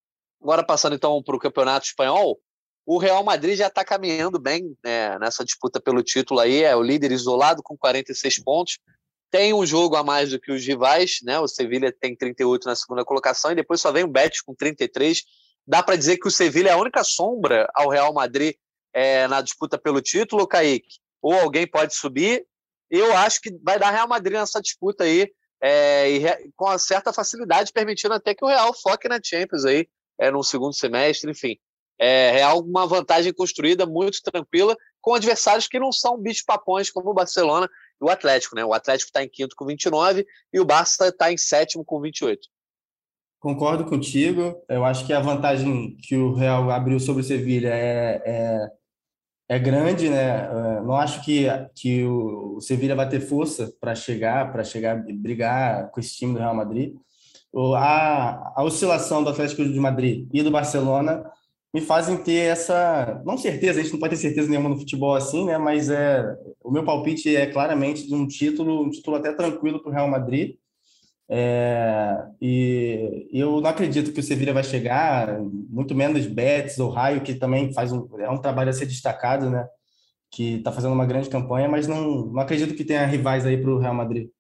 Agora passando então para o campeonato espanhol, o Real Madrid já está caminhando bem né, nessa disputa pelo título aí, é o líder isolado com 46 pontos. Tem um jogo a mais do que os rivais, né? O Sevilha tem 38 na segunda colocação e depois só vem o Betis com 33. Dá para dizer que o Sevilha é a única sombra ao Real Madrid é, na disputa pelo título, Kaique? Ou alguém pode subir? Eu acho que vai dar Real Madrid nessa disputa aí, é, e, com certa facilidade, permitindo até que o Real foque na Champions aí, é, no segundo semestre, enfim é, é uma vantagem construída muito tranquila com adversários que não são bicho-papões como o Barcelona e o Atlético. Né? O Atlético está em quinto com 29 e o Barça está em sétimo com 28.
Concordo contigo. Eu acho que a vantagem que o Real abriu sobre o Sevilha é, é, é grande, né? Não acho que, que o Sevilha vai ter força para chegar, para chegar brigar com esse time do Real Madrid. A, a oscilação do Atlético de Madrid e do Barcelona me fazem ter essa, não certeza, a gente não pode ter certeza nenhuma no futebol assim, né? Mas é o meu palpite é claramente de um título, um título até tranquilo para o Real Madrid. É, e eu não acredito que o Sevilla vai chegar, muito menos Betis ou Raio, que também faz um, é um trabalho a ser destacado, né? Que está fazendo uma grande campanha, mas não, não acredito que tenha rivais aí para o Real Madrid.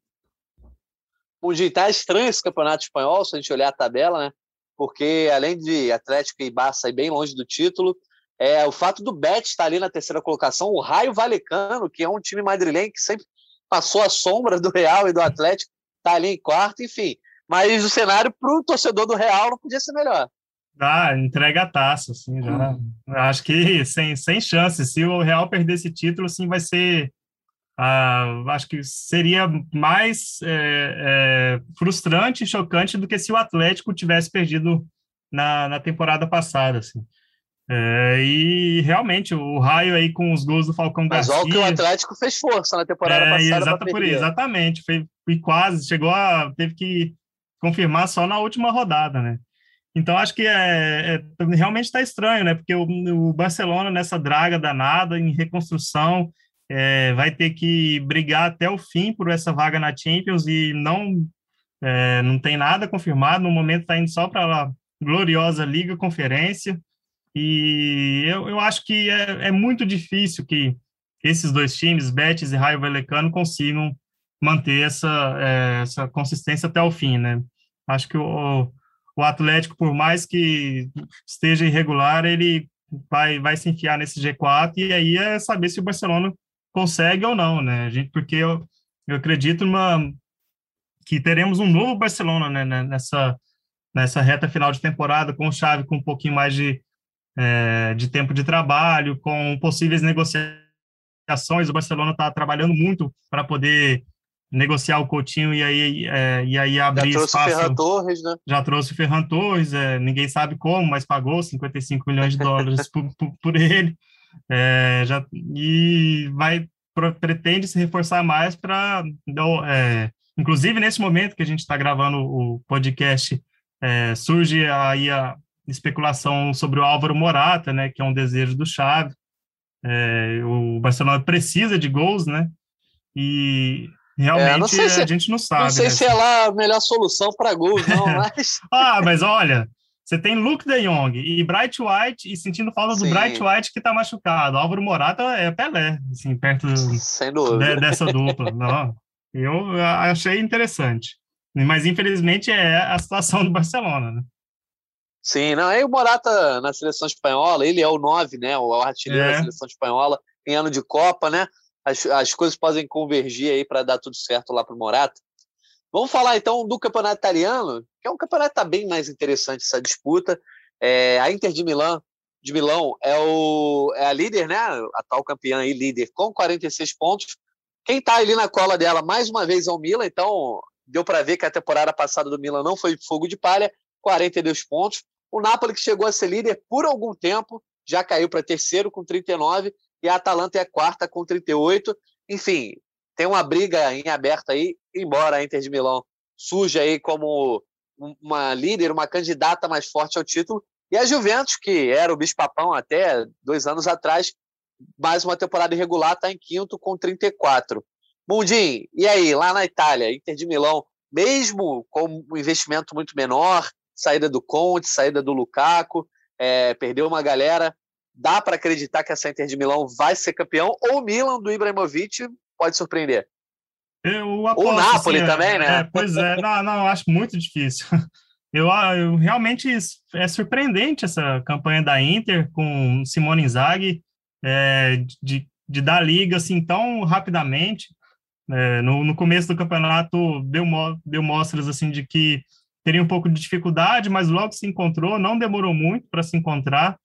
O está estranho esse campeonato espanhol, se a gente olhar a tabela, né? porque além de Atlético e Barça ir bem longe do título, é o fato do Betis estar ali na terceira colocação, o Raio Valecano, que é um time madrilenho que sempre passou a sombra do Real e do Atlético, está ali em quarto, enfim. Mas o cenário para o torcedor do Real não podia ser melhor.
Ah, entrega a taça, assim, já. Hum. Acho que sem, sem chance. Se o Real perder esse título, assim, vai ser ah, acho que seria mais é, é, frustrante e chocante do que se o Atlético tivesse perdido na, na temporada passada, assim. É, e realmente o Raio aí com os gols do Falcão Mas Garcia. Mas
que o Atlético fez força na temporada é, passada.
Exata por, exatamente, foi, foi quase, chegou a. teve que confirmar só na última rodada, né? Então acho que é, é realmente está estranho, né? Porque o, o Barcelona nessa draga danada em reconstrução é, vai ter que brigar até o fim por essa vaga na Champions e não é, não tem nada confirmado. No momento está indo só para a gloriosa Liga Conferência. E eu, eu acho que é, é muito difícil que esses dois times, Betis e Raio Vallecano, consigam manter essa, é, essa consistência até o fim, né? Acho que o, o Atlético, por mais que esteja irregular, ele vai, vai se enfiar nesse G4 e aí é saber se o Barcelona consegue ou não, né? A gente, porque eu, eu acredito numa, que teremos um novo Barcelona né, né, nessa, nessa reta final de temporada, com o Xavi com um pouquinho mais de, é, de tempo de trabalho, com possíveis negociações. O Barcelona está trabalhando muito para poder negociar o Coutinho e aí, é, e aí abrir
já
trouxe espaço.
Ferran Torres, né?
Já trouxe o Ferran Torres, é, ninguém sabe como, mas pagou 55 milhões de dólares por, por, por, ele. É, já, e vai pretende se reforçar mais para inclusive nesse momento que a gente está gravando o podcast surge aí a especulação sobre o Álvaro Morata né que é um desejo do Xavi é, o Barcelona precisa de gols né e realmente é, se, a gente não sabe
não sei
né?
se é lá a melhor solução para gols não mas
ah mas olha você tem Luke de Jong e Bright White, e sentindo falta do Bright White que tá machucado. Álvaro Morata é Pelé, assim, perto de, dessa dupla. Não, eu achei interessante. Mas, infelizmente, é a situação do Barcelona, né?
Sim, não, aí o Morata na seleção espanhola, ele é o 9, né? O artilheiro é. da seleção espanhola, em ano de Copa, né? As, as coisas podem convergir aí para dar tudo certo lá para o Morata. Vamos falar então do campeonato italiano, que é um campeonato está bem mais interessante essa disputa. É, a Inter de Milão, de Milão é, o, é a líder, né? A tal campeã aí, líder, com 46 pontos. Quem está ali na cola dela, mais uma vez, é o Milan, então deu para ver que a temporada passada do Milan não foi fogo de palha, 42 pontos. O Napoli, que chegou a ser líder por algum tempo, já caiu para terceiro com 39, e a Atalanta é quarta com 38. Enfim, tem uma briga em aberto aí, embora a Inter de Milão surja aí como uma líder, uma candidata mais forte ao título, e a Juventus, que era o bicho-papão até dois anos atrás, mais uma temporada irregular, está em quinto com 34. Mundim, e aí, lá na Itália, Inter de Milão, mesmo com um investimento muito menor, saída do Conte, saída do Lukaku, é, perdeu uma galera, dá para acreditar que essa Inter de Milão vai ser campeão, ou o Milan do Ibrahimovic pode surpreender?
Eu aposto, o Napoli assim, também, é, né? É, pois é, não, não, acho muito difícil. Eu, ah, eu, realmente é surpreendente essa campanha da Inter com Simone Inzaghi é, de, de dar liga assim tão rapidamente. É, no, no começo do campeonato deu, deu mostras assim de que teria um pouco de dificuldade, mas logo se encontrou, não demorou muito para se encontrar.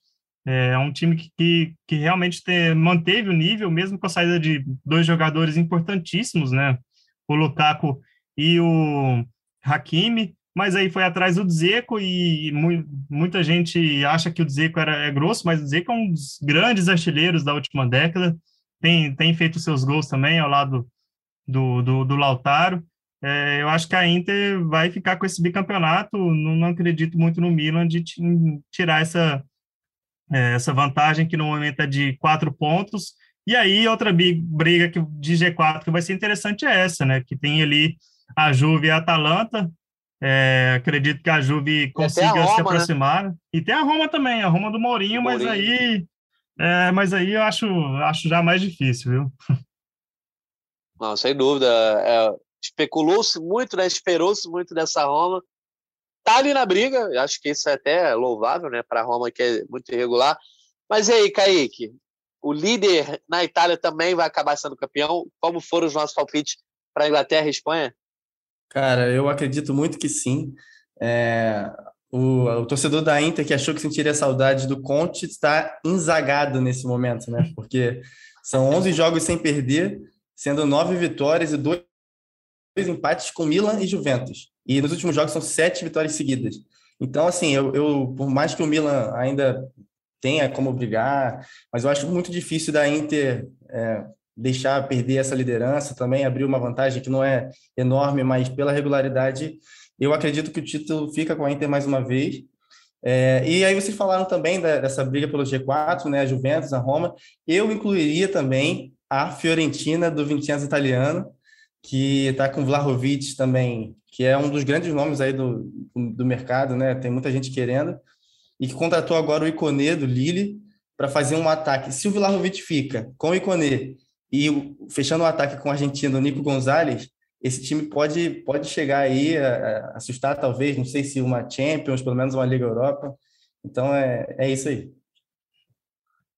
É, é um time que, que, que realmente te, manteve o nível, mesmo com a saída de dois jogadores importantíssimos, né? O Lukaku e o Hakimi mas aí foi atrás do Dzeko e mu muita gente acha que o Dzeko era, é grosso, mas o Dzeko é um dos grandes artilheiros da última década, tem, tem feito seus gols também ao lado do, do, do Lautaro. É, eu acho que a Inter vai ficar com esse bicampeonato, não, não acredito muito no Milan de tirar essa, é, essa vantagem que no momento é de quatro pontos, e aí outra briga que, de G4 que vai ser interessante é essa, né, que tem ali a Juve e a Atalanta, é, acredito que a Juve consiga a Roma, se né? aproximar. Né? E tem a Roma também, a Roma do Mourinho, do mas aí. É, mas aí eu acho, acho já mais difícil, viu?
Não, sem dúvida. É, Especulou-se muito, né? Esperou-se muito dessa Roma. Tá ali na briga, acho que isso é até louvável, né? Para a Roma, que é muito irregular. Mas e aí, Kaique? O líder na Itália também vai acabar sendo campeão? Como foram os nossos palpites para Inglaterra e Espanha?
Cara, eu acredito muito que sim. É, o, o, torcedor da Inter que achou que sentiria saudade do Conte está enzagado nesse momento, né? Porque são 11 jogos sem perder, sendo nove vitórias e dois, dois empates com Milan e Juventus. E nos últimos jogos são sete vitórias seguidas. Então, assim, eu, eu por mais que o Milan ainda tenha como brigar, mas eu acho muito difícil da Inter é, deixar perder essa liderança também, abrir uma vantagem que não é enorme, mas pela regularidade, eu acredito que o título fica com a Inter mais uma vez. É, e aí vocês falaram também da, dessa briga pelo G4, né, a Juventus, a Roma. Eu incluiria também a Fiorentina do Vincenzo Italiano, que está com o Vlahovic também, que é um dos grandes nomes aí do, do mercado, né? Tem muita gente querendo. E que contratou agora o Iconê do Lille para fazer um ataque. Se o Vlahovic fica com o Iconê e fechando o ataque com o argentino Nico Gonzalez, esse time pode, pode chegar aí a, a assustar, talvez, não sei se uma Champions, pelo menos uma Liga Europa. Então é, é isso aí.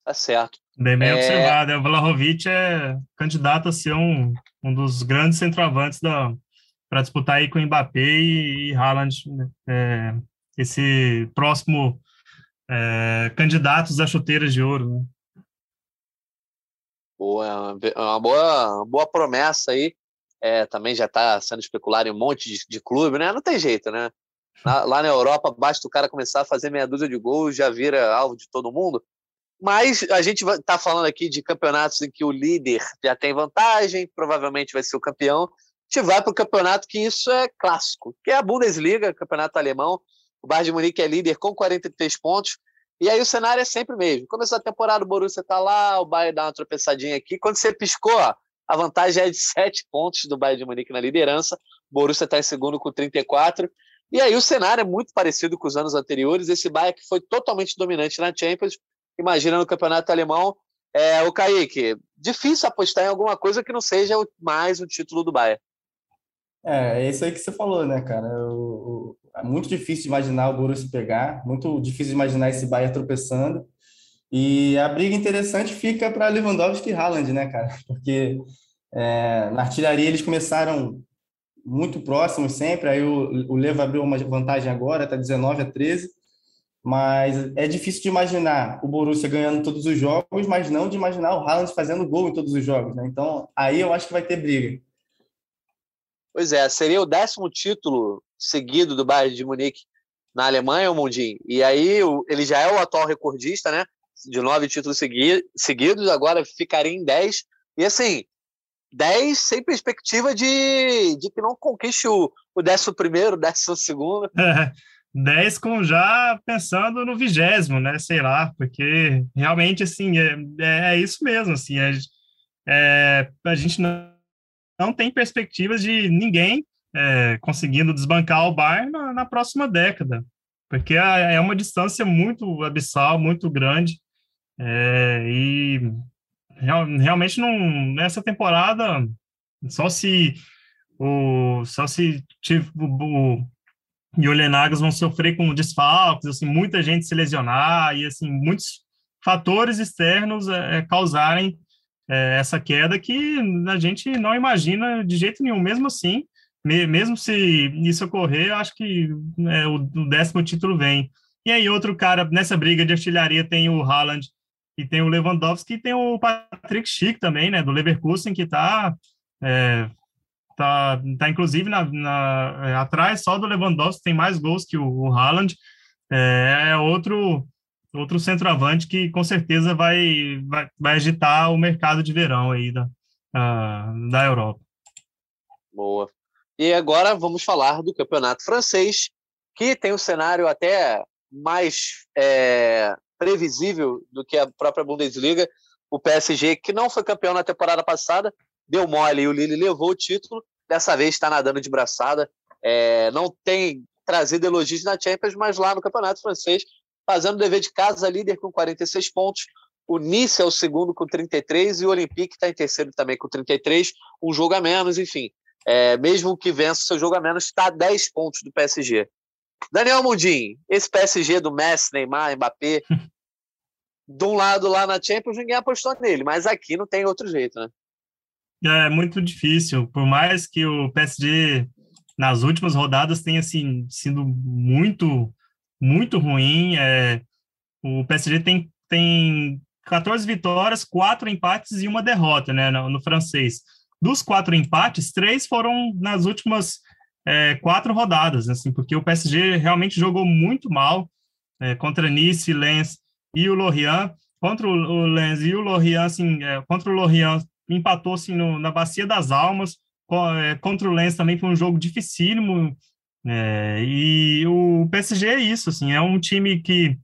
Tá certo.
Bem, bem é... observado. O Vlahovic é candidato a ser um, um dos grandes centroavantes para disputar aí com o Mbappé e, e Haaland, é, esse próximo é, candidatos a chuteiras de ouro. Né?
Boa, é uma boa, uma boa promessa aí. É, também já está sendo especulado em um monte de, de clube, né? Não tem jeito, né? Lá, na Europa, basta o cara começar a fazer meia dúzia de gols, já vira alvo de todo mundo. Mas a gente está falando aqui de campeonatos em que o líder já tem vantagem, provavelmente vai ser o campeão. A gente vai para o campeonato que isso é clássico, que é a Bundesliga, campeonato alemão. O Bayern de Munique é líder com 43 pontos. E aí o cenário é sempre o mesmo. Começou a temporada, o Borussia tá lá, o Bayern dá uma tropeçadinha aqui. Quando você piscou, a vantagem é de sete pontos do Bayern de Munique na liderança. O Borussia está em segundo com 34. E aí o cenário é muito parecido com os anos anteriores. Esse Bayern que foi totalmente dominante na Champions. Imagina no campeonato alemão. É, o Kaique, difícil apostar em alguma coisa que não seja mais o título do Bayern.
É, é isso aí que você falou, né, cara? O, é muito difícil imaginar o Borussia pegar, muito difícil imaginar esse Bayern tropeçando. E a briga interessante fica para Lewandowski e Haaland, né, cara? Porque é, na artilharia eles começaram muito próximos sempre, aí o, o Levo abriu uma vantagem agora, está 19 a 13, mas é difícil de imaginar o Borussia ganhando todos os jogos, mas não de imaginar o Haaland fazendo gol em todos os jogos, né? Então, aí eu acho que vai ter briga.
Pois é, seria o décimo título seguido do Bayern de Munique na Alemanha, o Mundinho. E aí ele já é o atual recordista, né? De nove títulos segui seguidos, agora ficaria em dez. E assim, 10 sem perspectiva de, de que não conquiste o, o décimo primeiro, décimo segundo.
É, 10 com já pensando no vigésimo, né? Sei lá, porque realmente, assim, é, é, é isso mesmo, assim, é, é, a gente não, não tem perspectivas de ninguém é, conseguindo desbancar o Bayern na, na, próxima década, porque é, é uma distância muito abissal, muito grande, é, e real, realmente não, nessa temporada, só se o, só se tipo, o, e o Lenagas vão sofrer com desfalques, assim, muita gente se lesionar e assim muitos fatores externos é, causarem é, essa queda que a gente não imagina de jeito nenhum. Mesmo assim, me, mesmo se isso ocorrer, acho que é, o, o, décimo título vem. E aí, outro cara nessa briga de artilharia tem o Haaland e tem o Lewandowski e tem o Patrick Schick também, né, do Leverkusen, que está é, tá, tá inclusive na, na é, atrás só do Lewandowski, tem mais gols que o, o Haaland. É, é outro outro centroavante que com certeza vai, vai, vai agitar o mercado de verão aí da, uh, da Europa.
Boa. E agora vamos falar do campeonato francês, que tem um cenário até mais é, previsível do que a própria Bundesliga. O PSG, que não foi campeão na temporada passada, deu mole e o Lille levou o título. Dessa vez está nadando de braçada. É, não tem trazido elogios na Champions, mas lá no campeonato francês fazendo o dever de casa, líder com 46 pontos. O Nice é o segundo com 33 e o Olympique está em terceiro também com 33, um jogo a menos, enfim. É, mesmo que vença o seu jogo a menos, está a 10 pontos do PSG. Daniel Mundim, esse PSG do Messi, Neymar, Mbappé, de um lado lá na Champions, ninguém apostou nele, mas aqui não tem outro jeito, né?
É muito difícil, por mais que o PSG nas últimas rodadas tenha assim, sido muito muito ruim. É, o PSG tem, tem 14 vitórias, quatro empates e uma derrota né, no, no francês. Dos quatro empates, três foram nas últimas é, quatro rodadas, assim, porque o PSG realmente jogou muito mal é, contra Nice, Lens e o Lorient. Contra o, Lens e o Lorient, assim, é, contra o Lorient, empatou assim, no, na Bacia das Almas. É, contra o Lens também foi um jogo dificílimo, é, e o PSG é isso, assim, é um time que.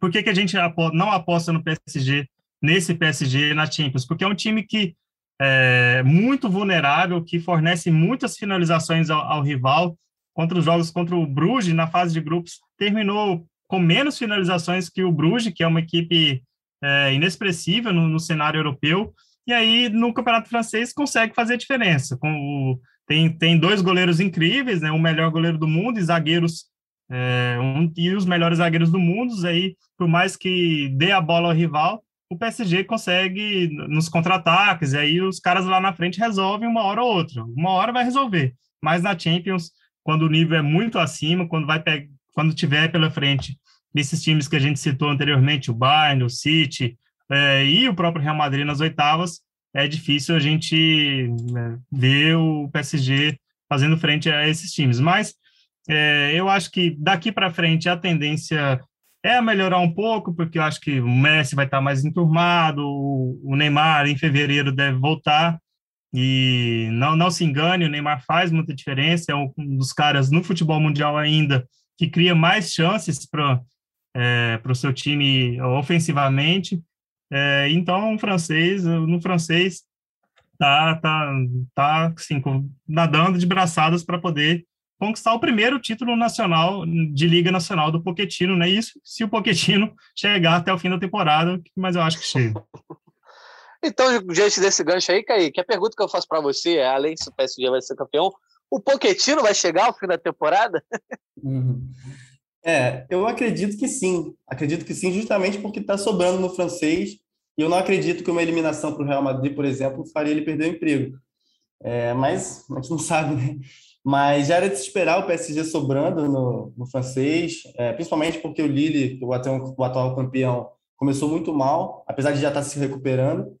Por que, que a gente não aposta no PSG, nesse PSG na Champions? Porque é um time que é muito vulnerável, que fornece muitas finalizações ao, ao rival. Contra os jogos contra o Bruges, na fase de grupos, terminou com menos finalizações que o Bruges, que é uma equipe é, inexpressiva no, no, cenário europeu. E aí, no Campeonato Francês, consegue fazer diferença. Com tem, tem dois goleiros incríveis, né? O melhor goleiro do mundo e zagueiros é, um, e os melhores zagueiros do mundo. Aí, por mais que dê a bola ao rival, o PSG consegue nos contra-ataques. E aí os caras lá na frente resolvem uma hora ou outra. Uma hora vai resolver. Mas na Champions, quando o nível é muito acima, quando vai quando tiver pela frente esses times que a gente citou anteriormente, o Bayern, o City é, e o próprio Real Madrid nas oitavas, é difícil a gente né, ver o PSG fazendo frente a esses times. Mas é, eu acho que daqui para frente a tendência é melhorar um pouco, porque eu acho que o Messi vai estar mais enturmado, o Neymar em fevereiro deve voltar. E não, não se engane, o Neymar faz muita diferença, é um dos caras no futebol mundial ainda que cria mais chances para é, o seu time ofensivamente. É, então, o francês, no francês, tá, tá, tá assim, nadando de braçadas para poder conquistar o primeiro título nacional de Liga Nacional do Poquetino, né? Isso se o Poquetino chegar até o fim da temporada, mas eu acho que chega.
Então, diante desse gancho aí, Kaique, a pergunta que eu faço para você é, além se o PSG vai ser campeão, o Poquetino vai chegar ao fim da temporada?
Uhum. É, eu acredito que sim. Acredito que sim, justamente porque está sobrando no francês. E eu não acredito que uma eliminação para o Real Madrid, por exemplo, faria ele perder o emprego. É, mas a gente não sabe, né? Mas já era de se esperar o PSG sobrando no, no francês, é, principalmente porque o Lille, o atual, o atual campeão, começou muito mal, apesar de já estar tá se recuperando.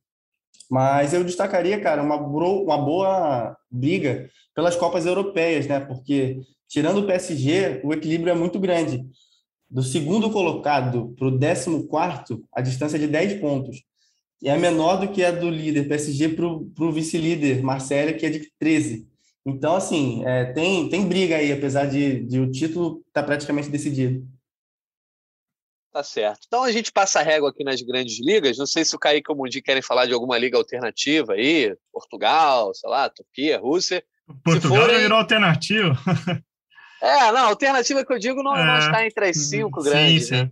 Mas eu destacaria, cara, uma, uma boa briga pelas Copas Europeias, né? Porque tirando o PSG, o equilíbrio é muito grande. Do segundo colocado para o décimo quarto, a distância é de 10 pontos. e é menor do que a do líder PSG para o vice-líder Marcelo, que é de 13. Então, assim, é, tem, tem briga aí, apesar de, de o título estar tá praticamente decidido.
Tá certo. Então a gente passa a régua aqui nas grandes ligas. Não sei se o Kaique ou o Mundi querem falar de alguma liga alternativa aí, Portugal, sei lá, Turquia, Rússia.
Portugal forem... já virou alternativo.
É, não, alternativa que eu digo não, é, não está entre as cinco sim, grandes. Sim. Né?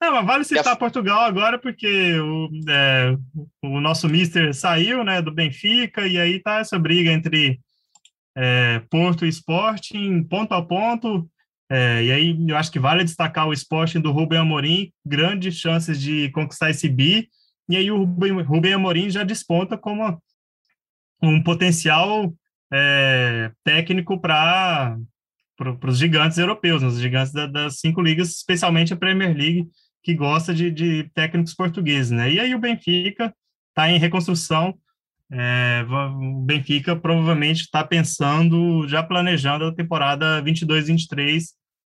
Não, mas vale citar a... Portugal agora porque o, é, o nosso mister saiu né, do Benfica e aí tá essa briga entre é, Porto e Sporting, ponto a ponto. É, e aí eu acho que vale destacar o Sporting do Rubem Amorim, grandes chances de conquistar esse bi. E aí o Rubem, Rubem Amorim já desponta como um potencial é, técnico para para os gigantes europeus, os gigantes da, das cinco ligas, especialmente a Premier League, que gosta de, de técnicos portugueses, né? E aí o Benfica está em reconstrução, é, o Benfica provavelmente está pensando, já planejando a temporada 22-23,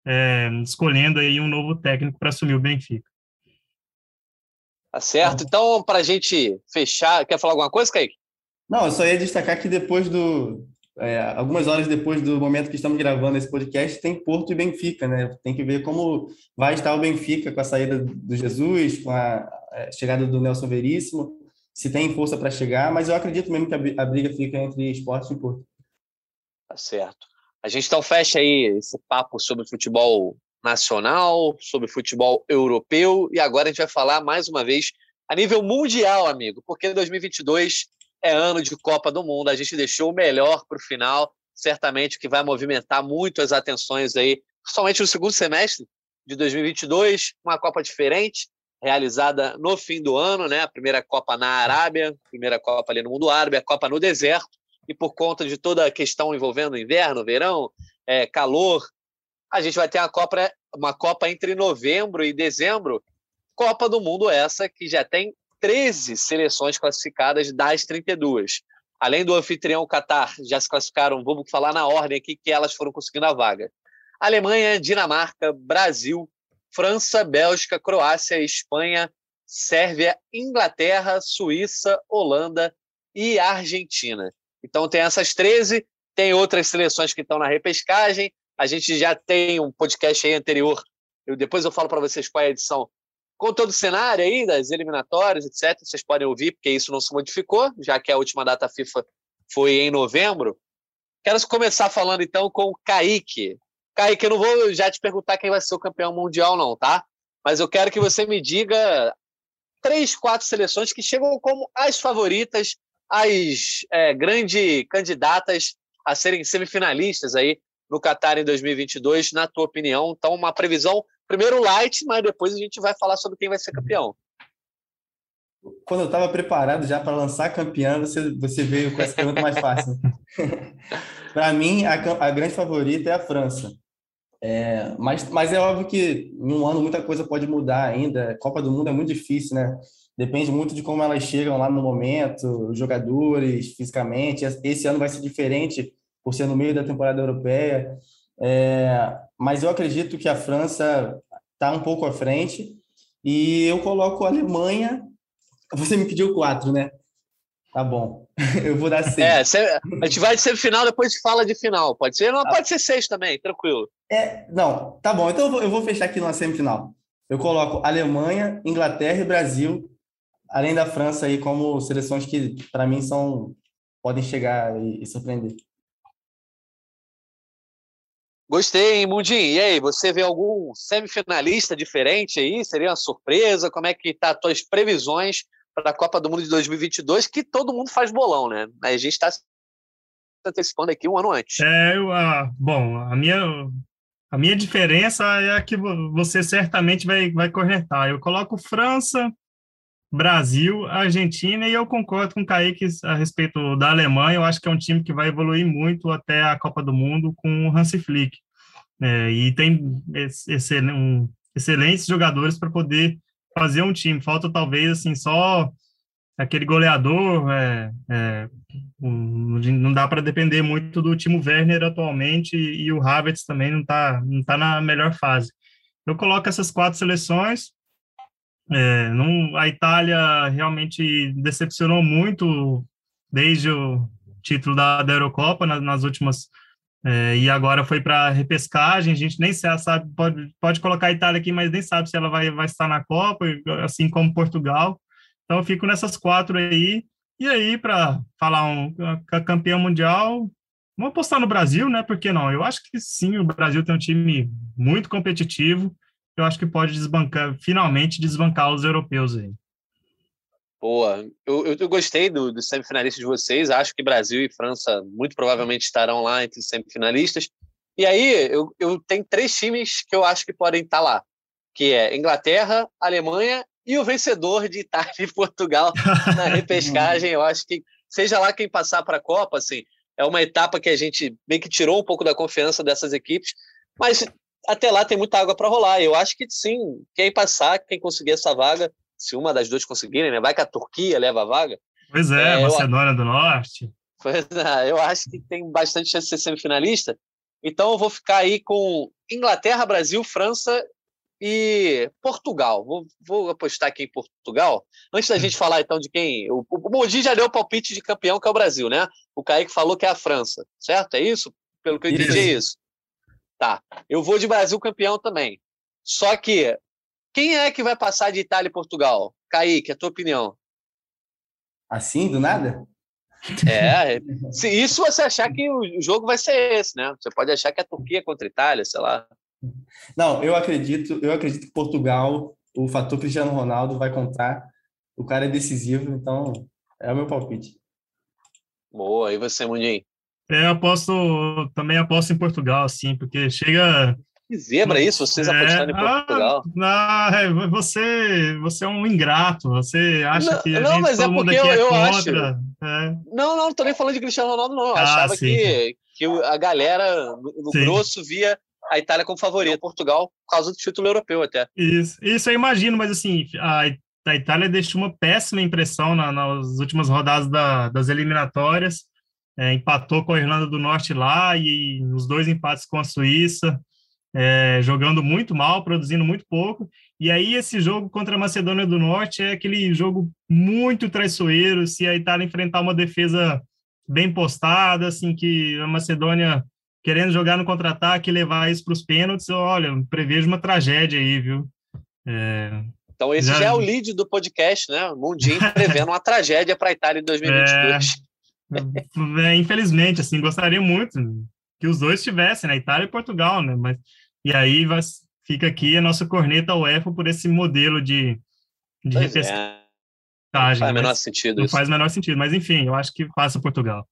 é, escolhendo aí um novo técnico para assumir o Benfica.
Tá certo. Então, para a gente fechar, quer falar alguma coisa, Kaique?
Não, eu só ia destacar que depois do, é, algumas horas depois do momento que estamos gravando esse podcast, tem Porto e Benfica, né? Tem que ver como vai estar o Benfica com a saída do Jesus, com a é, chegada do Nelson Veríssimo, se tem força para chegar, mas eu acredito mesmo que a briga fica entre esporte e Porto.
Tá certo. A gente então fecha aí esse papo sobre futebol nacional, sobre futebol europeu, e agora a gente vai falar mais uma vez a nível mundial, amigo, porque 2022 é ano de Copa do Mundo. A gente deixou o melhor para o final, certamente que vai movimentar muito as atenções aí, somente no segundo semestre de 2022, uma Copa diferente, realizada no fim do ano, né? A primeira Copa na Arábia, primeira Copa ali no mundo árabe, a Copa no deserto, e por conta de toda a questão envolvendo inverno, verão, é, calor, a gente vai ter uma Copa, uma Copa entre novembro e dezembro. Copa do Mundo essa que já tem 13 seleções classificadas das 32. Além do anfitrião Qatar, já se classificaram, vamos falar na ordem aqui que elas foram conseguindo a vaga. Alemanha, Dinamarca, Brasil, França, Bélgica, Croácia, Espanha, Sérvia, Inglaterra, Suíça, Holanda e Argentina. Então tem essas 13, tem outras seleções que estão na repescagem. A gente já tem um podcast aí anterior. Eu, depois eu falo para vocês qual é a edição com todo o cenário aí das eliminatórias, etc. Vocês podem ouvir, porque isso não se modificou, já que a última data FIFA foi em novembro. Quero começar falando então com o Kaique. Kaique, eu não vou já te perguntar quem vai ser o campeão mundial, não, tá? Mas eu quero que você me diga três, quatro seleções que chegam como as favoritas, as é, grandes candidatas a serem semifinalistas aí no Qatar em 2022, na tua opinião. Então, uma previsão Primeiro light, mas depois a gente vai falar sobre quem vai ser campeão.
Quando eu estava preparado já para lançar campeão, você, você veio com essa pergunta mais fácil. para mim, a, a, grande favorita é a França. É, mas, mas é óbvio que em um ano muita coisa pode mudar ainda. Copa do Mundo é muito difícil, né? Depende muito de como elas chegam lá no momento, os jogadores, fisicamente. Esse ano vai ser diferente por ser no meio da temporada europeia. É, mas eu acredito que a França está um pouco à frente e eu coloco a Alemanha. Você me pediu quatro, né? Tá bom. Eu vou dar seis.
É, a gente vai de semifinal, depois fala de final. Pode ser? Não, tá. pode ser seis também, tranquilo.
É, não, tá bom. Então eu vou, eu vou fechar aqui na semifinal. Eu coloco Alemanha, Inglaterra e Brasil, além da França aí como seleções que para mim são podem chegar e, e surpreender.
Gostei, hein, Mundinho? E aí, você vê algum semifinalista diferente aí? Seria uma surpresa? Como é que tá as tuas previsões para a Copa do Mundo de 2022, que todo mundo faz bolão, né? A gente está se antecipando aqui um ano antes.
É, eu, ah, bom, a minha, a minha diferença é a que você certamente vai, vai corretar. Eu coloco França, Brasil, Argentina, e eu concordo com o Kaique a respeito da Alemanha. Eu acho que é um time que vai evoluir muito até a Copa do Mundo com o Hansi Flick. É, e tem um, excelentes jogadores para poder fazer um time. Falta talvez assim só aquele goleador. É, é, não dá para depender muito do Timo Werner atualmente e o Havertz também não está não tá na melhor fase. Eu coloco essas quatro seleções É, não, a Itália realmente decepcionou muito desde o título da, da Eurocopa nas, nas últimas é, e agora foi para repescagem. A gente nem sabe, pode, pode colocar a Itália aqui, mas nem sabe se ela vai, vai estar na Copa, assim como Portugal. Então, eu fico nessas quatro aí. E aí, para falar um campeão mundial, vamos apostar no Brasil, né? Por que não? Eu acho que sim, o Brasil tem um time muito competitivo. Eu acho que pode desbancar, finalmente desbancar os europeus aí.
Boa. Eu, eu, eu gostei do, do semifinalista de vocês. Acho que Brasil e França muito provavelmente estarão lá entre os semifinalistas. E aí, eu, eu tenho três times que eu acho que podem estar lá, que é Inglaterra, Alemanha e o vencedor de Itália e Portugal na repescagem. Eu acho que, seja lá quem passar para a Copa, assim, é uma etapa que a gente meio que tirou um pouco da confiança dessas equipes, mas até lá tem muita água para rolar. Eu acho que sim, quem passar, quem conseguir essa vaga, se uma das duas conseguirem, né? Vai que a Turquia leva a vaga.
Pois é, é Macedônia eu... do Norte.
Pois é, eu acho que tem bastante chance de ser semifinalista. Então eu vou ficar aí com Inglaterra, Brasil, França e Portugal. Vou, vou apostar aqui em Portugal. Antes da gente falar então de quem. O, o Mogi já deu o palpite de campeão, que é o Brasil, né? O Kaique falou que é a França, certo? É isso? Pelo que eu entendi, é isso. Tá. Eu vou de Brasil campeão também. Só que quem é que vai passar de Itália e Portugal? Kaique, a tua opinião.
Assim, do nada?
É, se isso você achar que o jogo vai ser esse, né? Você pode achar que é a Turquia contra a Itália, sei lá.
Não, eu acredito, eu acredito que Portugal, o fator Cristiano Ronaldo vai contar. O cara é decisivo, então é o meu palpite.
Boa, e você, Mundinho?
É, eu aposto, também aposto em Portugal, sim, porque chega
que zebra isso, vocês é, apostaram em Portugal.
Ah, não, você, você é um ingrato, você acha
não,
que
não, gente, mas é porque eu, é eu acho. É. Não, não, não tô nem falando de Cristiano Ronaldo, não. Eu ah, achava sim. que, que a galera no sim. grosso via a Itália como favorita, Portugal, por causa do título europeu até.
Isso, isso eu imagino, mas assim, a, a Itália deixou uma péssima impressão na, nas últimas rodadas da, das eliminatórias. É, empatou com a Irlanda do Norte lá e os dois empates com a Suíça é, jogando muito mal, produzindo muito pouco. E aí esse jogo contra a Macedônia do Norte é aquele jogo muito traiçoeiro, se a Itália enfrentar uma defesa bem postada, assim, que a Macedônia querendo jogar no contra-ataque e levar isso para os pênaltis, olha, prevejo uma tragédia aí, viu?
É, então esse já... já... é o lead do podcast, né? Mundinho prevendo uma tragédia para a Itália em 2022.
É, é, infelizmente, assim, gostaria muito que os dois tivessem, né? Itália e Portugal, né? Mas e aí vai, fica aqui a nossa corneta UEFA por esse modelo de, de repescagem.
É. Não faz menor sentido
Não
isso.
faz menor sentido, mas enfim, eu acho que passa Portugal.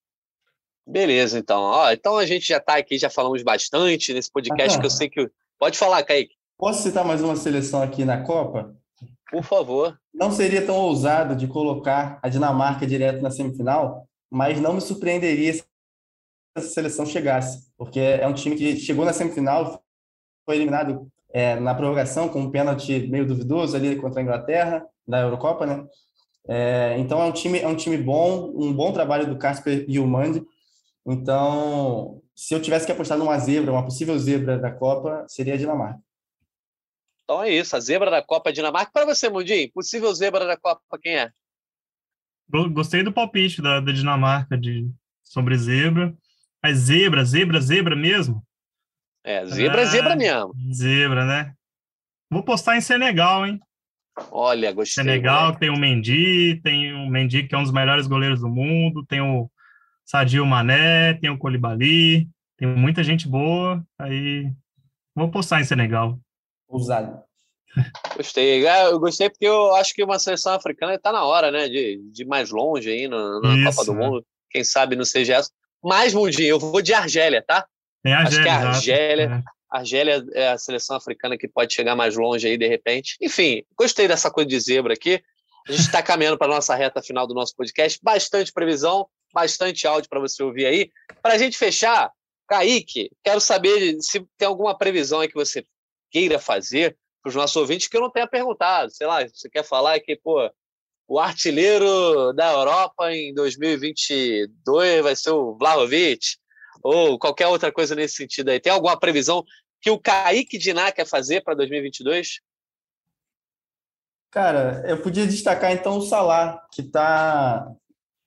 Beleza, então. Ó, então a gente já está aqui, já falamos bastante nesse podcast ah, que eu sei que. Pode falar, Kaique.
Posso citar mais uma seleção aqui na Copa?
Por favor.
Não seria tão ousado de colocar a Dinamarca direto na semifinal, mas não me surpreenderia se essa seleção chegasse, porque é um time que chegou na semifinal, foi eliminado é, na prorrogação com um pênalti meio duvidoso ali contra a Inglaterra, da Eurocopa, né? É, então é um time é um time bom, um bom trabalho do Casper e o Mandi. Então, se eu tivesse que apostar numa zebra, uma possível zebra da Copa, seria a Dinamarca.
Então é isso, a zebra da Copa é Dinamarca. Para você, Mundinho, possível zebra da Copa, quem é?
Gostei do palpite da, da Dinamarca de, sobre zebra. Mas zebra, zebra, zebra mesmo?
É, zebra é zebra mesmo.
Zebra, né? Vou postar em Senegal, hein?
Olha, gostei.
Senegal tem o Mendy, tem o Mendy que é um dos melhores goleiros do mundo, tem o Sadio Mané, tem o Colibali, tem muita gente boa, aí vou postar em Senegal.
Usado.
Gostei. É, eu gostei porque eu acho que uma seleção africana está na hora, né, de, de ir mais longe aí na, na Copa do Mundo. Quem sabe no CGS. Mais, Mundinho, eu vou de Argélia, tá?
A Argélia. Acho que
a Argélia, é. Argélia é a seleção africana que pode chegar mais longe aí de repente. Enfim, gostei dessa coisa de zebra aqui. A gente está caminhando para a nossa reta final do nosso podcast. Bastante previsão, bastante áudio para você ouvir aí. Para a gente fechar, Kaique, quero saber se tem alguma previsão aí que você queira fazer para os nossos ouvintes que eu não tenha perguntado. Sei lá, você quer falar que, pô, o artilheiro da Europa em 2022 vai ser o Vlahovic? ou qualquer outra coisa nesse sentido aí? Tem alguma previsão que o Kaique Diná quer fazer para 2022?
Cara, eu podia destacar então o Salah, que tá,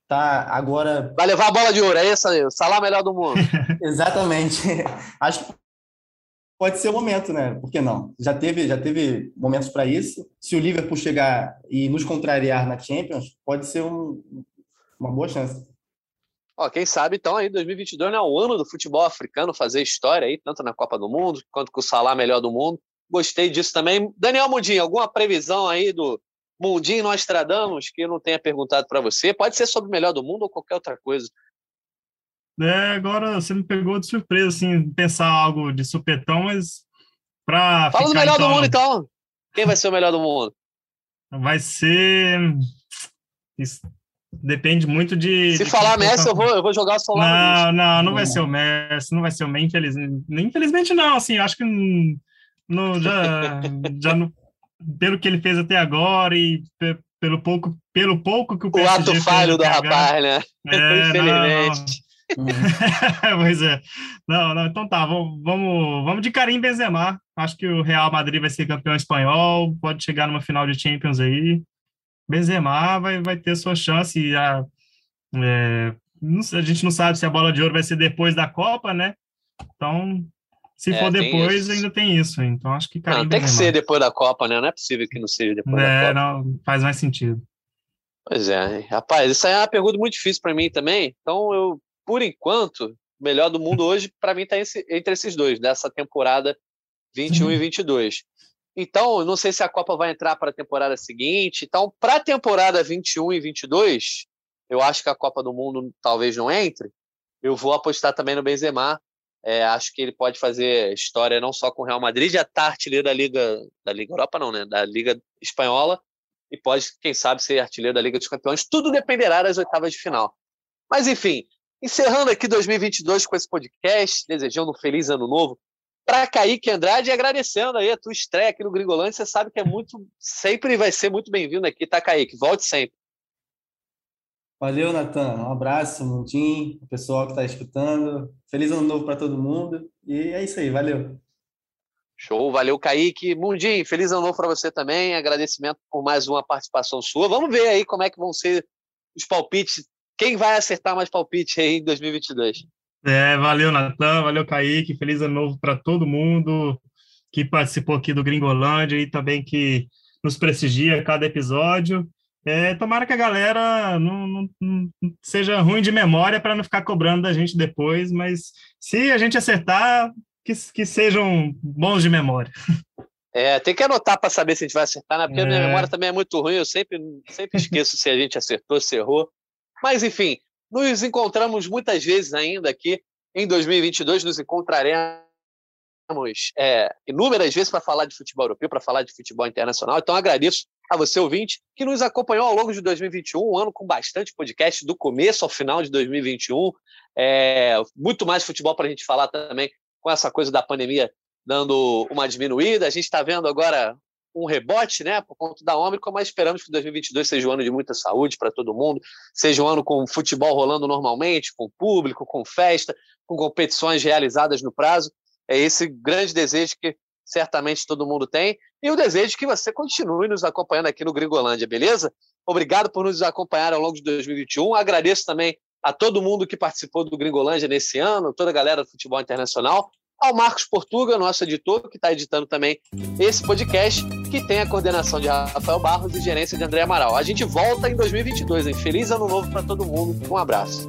tá agora.
Vai levar a bola de ouro, é isso aí, o Salah melhor do mundo.
Exatamente. Acho que pode ser o momento, né? Por que não? Já teve, já teve momentos para isso. Se o Liverpool chegar e nos contrariar na Champions, pode ser um, uma boa chance.
Ó, quem sabe então aí 2022 não é o ano do futebol africano fazer história aí, tanto na Copa do Mundo quanto com o Salah melhor do mundo. Gostei disso também. Daniel Mundinho, alguma previsão aí do Mundinho Nostradamus que eu não tenha perguntado para você? Pode ser sobre o melhor do mundo ou qualquer outra coisa.
É, agora você me pegou de surpresa, assim, pensar algo de supetão, mas para
Fala do melhor então, do mundo, então. Quem vai ser o melhor do mundo?
Vai ser... Isso depende muito de...
Se
de
falar Messi, eu vou, eu vou jogar só
lá Não, não, não vai ser o Messi, não vai ser o Messi, infelizmente. Infelizmente não, assim, acho que no, já, já no, pelo que ele fez até agora e pelo pouco, pelo pouco que o
PSG O ato falho do rapaz, né?
É, Infelizmente. pois é. Não, não, então tá, vamos, vamos, vamos de Karim Benzema. Acho que o Real Madrid vai ser campeão espanhol, pode chegar numa final de Champions aí. Benzema vai, vai ter sua chance. A, é, a gente não sabe se a bola de ouro vai ser depois da Copa, né? Então, se é, for depois, ainda tem isso. Então, acho que
Karim não, tem que ser depois da Copa, né? Não é possível que não seja depois
é,
da Copa.
Não, faz mais sentido.
Pois é, rapaz, isso aí é uma pergunta muito difícil para mim também. Então, eu por enquanto, o melhor do mundo hoje, para mim, está entre esses dois, dessa temporada 21 Sim. e 22. Então, não sei se a Copa vai entrar para a temporada seguinte. Então, para a temporada 21 e 22, eu acho que a Copa do Mundo talvez não entre. Eu vou apostar também no Benzema. É, acho que ele pode fazer história não só com o Real Madrid, já está artilheiro da Liga da Liga Europa, não, né? Da Liga Espanhola e pode, quem sabe, ser artilheiro da Liga dos Campeões. Tudo dependerá das oitavas de final. Mas enfim, Encerrando aqui 2022 com esse podcast, desejando um feliz ano novo para Kaique Andrade e agradecendo aí a tua estreia aqui no Gringolândia. Você sabe que é muito, sempre vai ser muito bem-vindo aqui, tá, Kaique? Volte sempre.
Valeu, Natan. Um abraço, Mundinho, o pessoal que está escutando. Feliz ano novo para todo mundo. E é isso aí, valeu.
Show, valeu, Kaique. Mundinho, feliz ano novo para você também. Agradecimento por mais uma participação sua. Vamos ver aí como é que vão ser os palpites quem vai acertar mais palpite aí em 2022?
É, valeu, Natan, valeu, Kaique. Feliz ano novo para todo mundo que participou aqui do Gringolândia e também que nos prestigia cada episódio. É, tomara que a galera não, não, não seja ruim de memória para não ficar cobrando da gente depois, mas se a gente acertar, que, que sejam bons de memória.
É, tem que anotar para saber se a gente vai acertar, né? Porque é. a minha é. memória também é muito ruim, eu sempre, sempre esqueço se a gente acertou, se errou. Mas, enfim, nos encontramos muitas vezes ainda aqui. Em 2022, nos encontraremos é, inúmeras vezes para falar de futebol europeu, para falar de futebol internacional. Então, agradeço a você, ouvinte, que nos acompanhou ao longo de 2021, um ano com bastante podcast, do começo ao final de 2021. É, muito mais futebol para a gente falar também com essa coisa da pandemia dando uma diminuída. A gente está vendo agora um rebote, né, por conta da Ômicron, mas esperamos que 2022 seja um ano de muita saúde para todo mundo, seja um ano com futebol rolando normalmente, com público, com festa, com competições realizadas no prazo. É esse grande desejo que certamente todo mundo tem e o desejo que você continue nos acompanhando aqui no Gringolândia, beleza? Obrigado por nos acompanhar ao longo de 2021. Agradeço também a todo mundo que participou do Gringolândia nesse ano, toda a galera do futebol internacional ao Marcos Portuga, nosso editor, que está editando também esse podcast, que tem a coordenação de Rafael Barros e gerência de André Amaral. A gente volta em 2022, hein? Feliz ano novo para todo mundo. Um abraço.